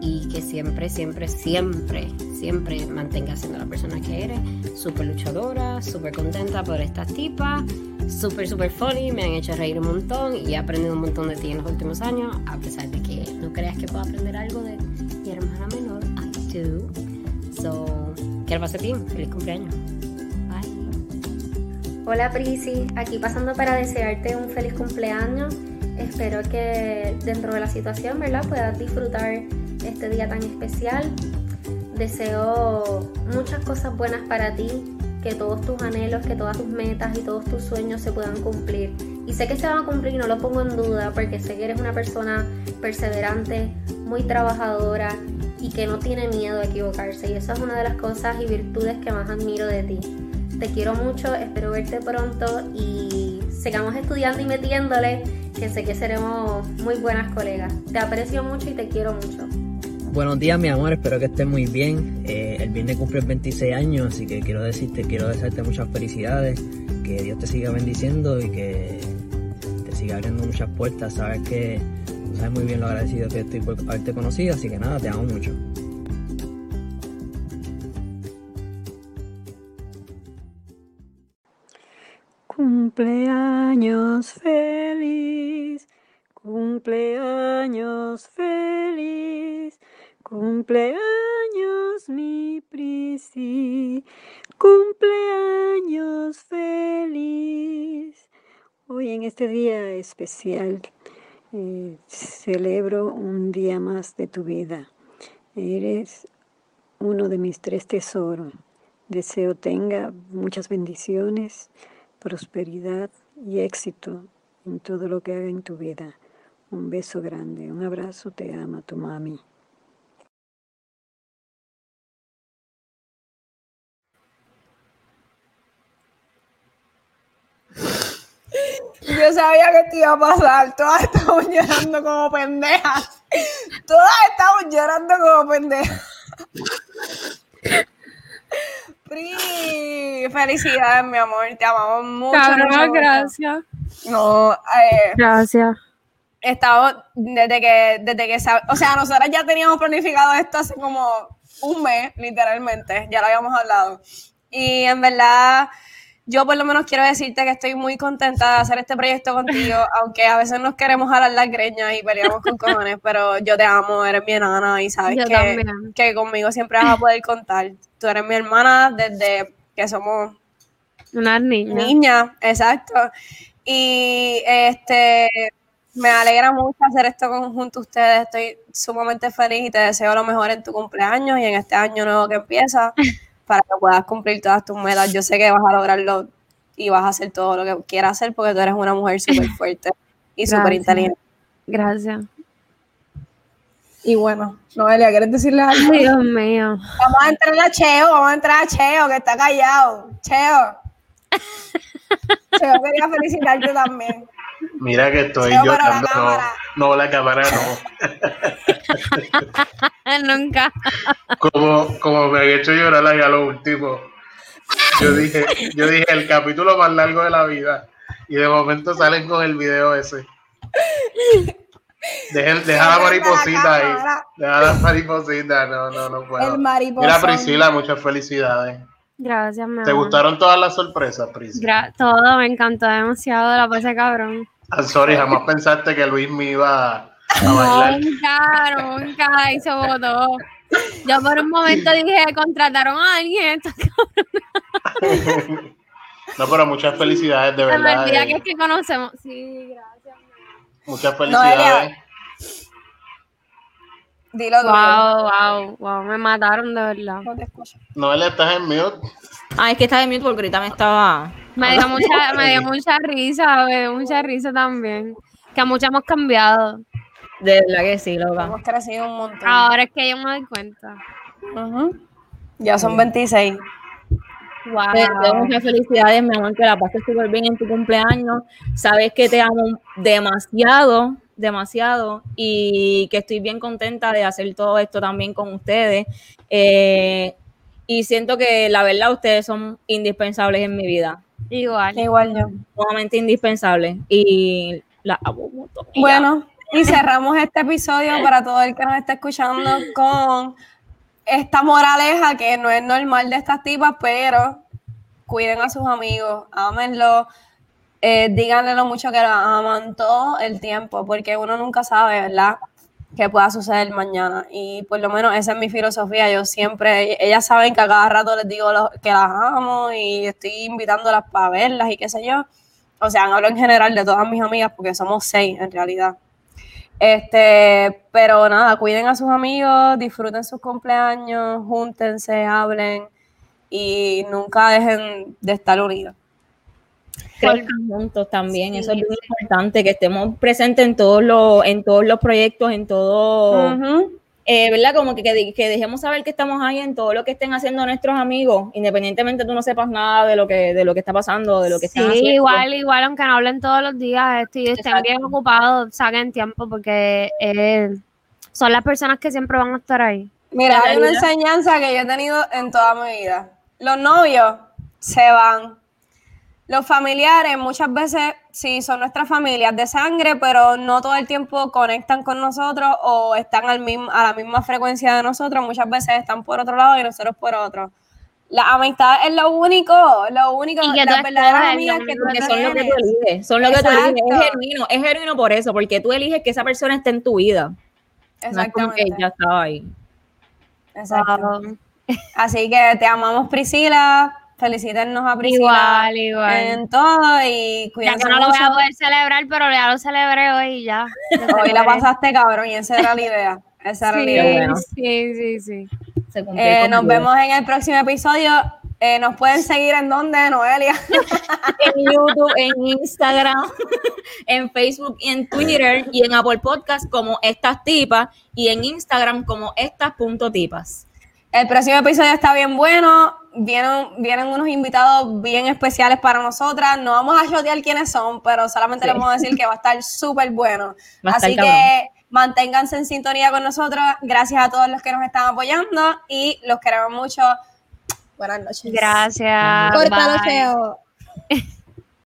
y que siempre, siempre, siempre, siempre mantengas siendo la persona que eres, súper luchadora, súper contenta por estas tipas, súper, súper funny, me han hecho reír un montón y he aprendido un montón de ti en los últimos años, a pesar de que no creas que puedo aprender algo de mi hermana menor, I do. So, que la pase bien, feliz cumpleaños. Hola Prisi, aquí pasando para desearte un feliz cumpleaños. Espero que dentro de la situación, ¿verdad? Puedas disfrutar este día tan especial. Deseo muchas cosas buenas para ti, que todos tus anhelos, que todas tus metas y todos tus sueños se puedan cumplir. Y sé que se van a cumplir, no lo pongo en duda, porque sé que eres una persona perseverante, muy trabajadora y que no tiene miedo a equivocarse. Y eso es una de las cosas y virtudes que más admiro de ti. Te quiero mucho, espero verte pronto y sigamos estudiando y metiéndole, que sé que seremos muy buenas colegas. Te aprecio mucho y te quiero mucho. Buenos días, mi amor, espero que estés muy bien. Eh, el viernes cumples 26 años, así que quiero decirte, quiero desearte muchas felicidades, que Dios te siga bendiciendo y que te siga abriendo muchas puertas. Sabes que sabes muy bien lo agradecido que estoy por haberte conocido, así que nada, te amo mucho. Cumpleaños feliz, cumpleaños feliz, cumpleaños mi Prisi, cumpleaños feliz. Hoy en este día especial eh, celebro un día más de tu vida. Eres uno de mis tres tesoros. Deseo tenga muchas bendiciones, prosperidad y éxito en todo lo que haga en tu vida. Un beso grande, un abrazo, te ama tu mami. <laughs> Yo sabía que esto iba a pasar. Todas estamos llorando como pendejas. Todas estamos llorando como pendejas. <laughs> Pri, felicidades, mi amor. Te amamos mucho. Cabrón, gracias. No, eh, Gracias. estamos desde que, desde que, o sea, nosotras ya teníamos planificado esto hace como un mes, literalmente, ya lo habíamos hablado. Y en verdad, yo por lo menos quiero decirte que estoy muy contenta de hacer este proyecto contigo, <laughs> aunque a veces nos queremos jalar las greñas y peleamos con cojones, pero yo te amo, eres mi enana y sabes que, que conmigo siempre vas a poder contar. Tú eres mi hermana desde que somos Una niña. niña, exacto. Y este me alegra mucho hacer esto con, junto a ustedes. Estoy sumamente feliz y te deseo lo mejor en tu cumpleaños y en este año nuevo que empieza <laughs> para que puedas cumplir todas tus metas. Yo sé que vas a lograrlo y vas a hacer todo lo que quieras hacer porque tú eres una mujer súper <laughs> fuerte y súper inteligente. Gracias. Y bueno, Noelia, ¿quieres decirle algo? Ay, Dios mío. Vamos a entrar a Cheo, vamos a entrar a Cheo, que está callado. Cheo. Cheo quería felicitarte también. Mira que estoy Cheo, pero la llorando. No, la cámara no. <laughs> Nunca. Como, como me han hecho llorar a lo último. Yo dije, yo dije el capítulo más largo de la vida. Y de momento salen con el video ese. Deja, <laughs> deja la mariposita ahí. Deja la mariposita. No, no, no puedo. El mariposón. Mira, Priscila, muchas felicidades. Gracias, mi ¿Te amor. gustaron todas las sorpresas, Pris? Gra- todo, me encantó demasiado, la pasé cabrón. Sorry, jamás pensaste que Luis me iba a bailar. Nunca, nunca, y se votó. Yo por un momento dije, contrataron a alguien. <laughs> No, pero muchas felicidades, de Se me verdad. olvida eh, que es que conocemos. Sí, gracias. Muchas felicidades. Dilo tú. Wow, wow, wow, me mataron de verdad. Noel, estás en mute. Ah, es que estaba en mute porque ahorita me estaba. Me dio mucha, me dio mucha risa, me dio mucha risa también. Que a muchas hemos cambiado. De verdad que sí, loca. Hemos crecido un montón. Ahora es que yo me doy cuenta. Ujú. Ya son 26. Wow. Te deseo muchas felicidades, mi amor, que la pases súper bien en tu cumpleaños. Sabes que te amo demasiado, demasiado, y que estoy bien contenta de hacer todo esto también con ustedes. Eh, y siento que la verdad ustedes son indispensables en mi vida. Igual. Igual yo. Sumamente indispensables. Y la amo. Y Bueno, y cerramos este episodio para todo el que nos está escuchando con esta moraleja que no es normal de estas tipas, pero cuiden a sus amigos, ámenlo, eh, díganle lo mucho que los aman todo el tiempo, porque uno nunca sabe, ¿verdad? qué pueda suceder mañana. Y por lo menos esa es mi filosofía. Yo siempre, ellas saben que a cada rato les digo lo- que las amo y estoy invitándolas para verlas y qué sé yo. O sea, hablo en general de todas mis amigas porque somos seis en realidad. Este, pero nada, cuiden a sus amigos, disfruten sus cumpleaños, júntense, hablen y nunca dejen de estar unidos. crezcan juntos también. Eso es muy importante, que estemos presentes en todos los, en todos los proyectos, en todo, eh, ¿verdad? Como que, que, que dejemos saber que estamos ahí en todo lo que estén haciendo nuestros amigos, independientemente tú no sepas nada de lo que, de lo que está pasando, de lo que Sí, están haciendo. igual, igual, aunque no hablen todos los días esto y estén bien ocupados, saquen tiempo porque eh, son las personas que siempre van a estar ahí. Mira, hay una enseñanza que yo he tenido en toda mi vida. Los novios se van. Los familiares muchas veces sí son nuestras familias de sangre, pero no todo el tiempo conectan con nosotros o están al mismo, a la misma frecuencia de nosotros. Muchas veces están por otro lado y nosotros por otro. La amistad es lo único, lo único, Y que las verdaderas amigas que tú son lo que tú eliges, son lo que tú eliges, es genuino, es genuino por eso, porque tú eliges que esa persona esté en tu vida. No es como que Exactamente. ya estaba ahí. Exacto. Así que te amamos, Priscila. Felicítenos a Priscila Igual, igual. en todo y Ya cuídense que no lo voy a poder celebrar, pero ya lo celebré hoy y ya. <laughs> Hoy la pasaste cabrón y esa era la idea. Esa era la Sí, idea. sí, sí, sí. Eh, nos vemos en el próximo episodio. Eh, nos pueden seguir en donde, Noelia. <laughs> en YouTube, en Instagram, <laughs> en Facebook y en Twitter y en Apple Podcast como estas tipas y en Instagram como estas punto tipas. El próximo episodio está bien bueno. Vienen, vienen unos invitados bien especiales para nosotras. No vamos a shotear quiénes son, pero solamente Sí. les vamos a decir que va a estar súper bueno. <laughs> Estar Así cabrón. que manténganse en sintonía con nosotros. Gracias a todos los que nos están apoyando y los queremos mucho. Buenas noches. Gracias. Bye. feo. <laughs>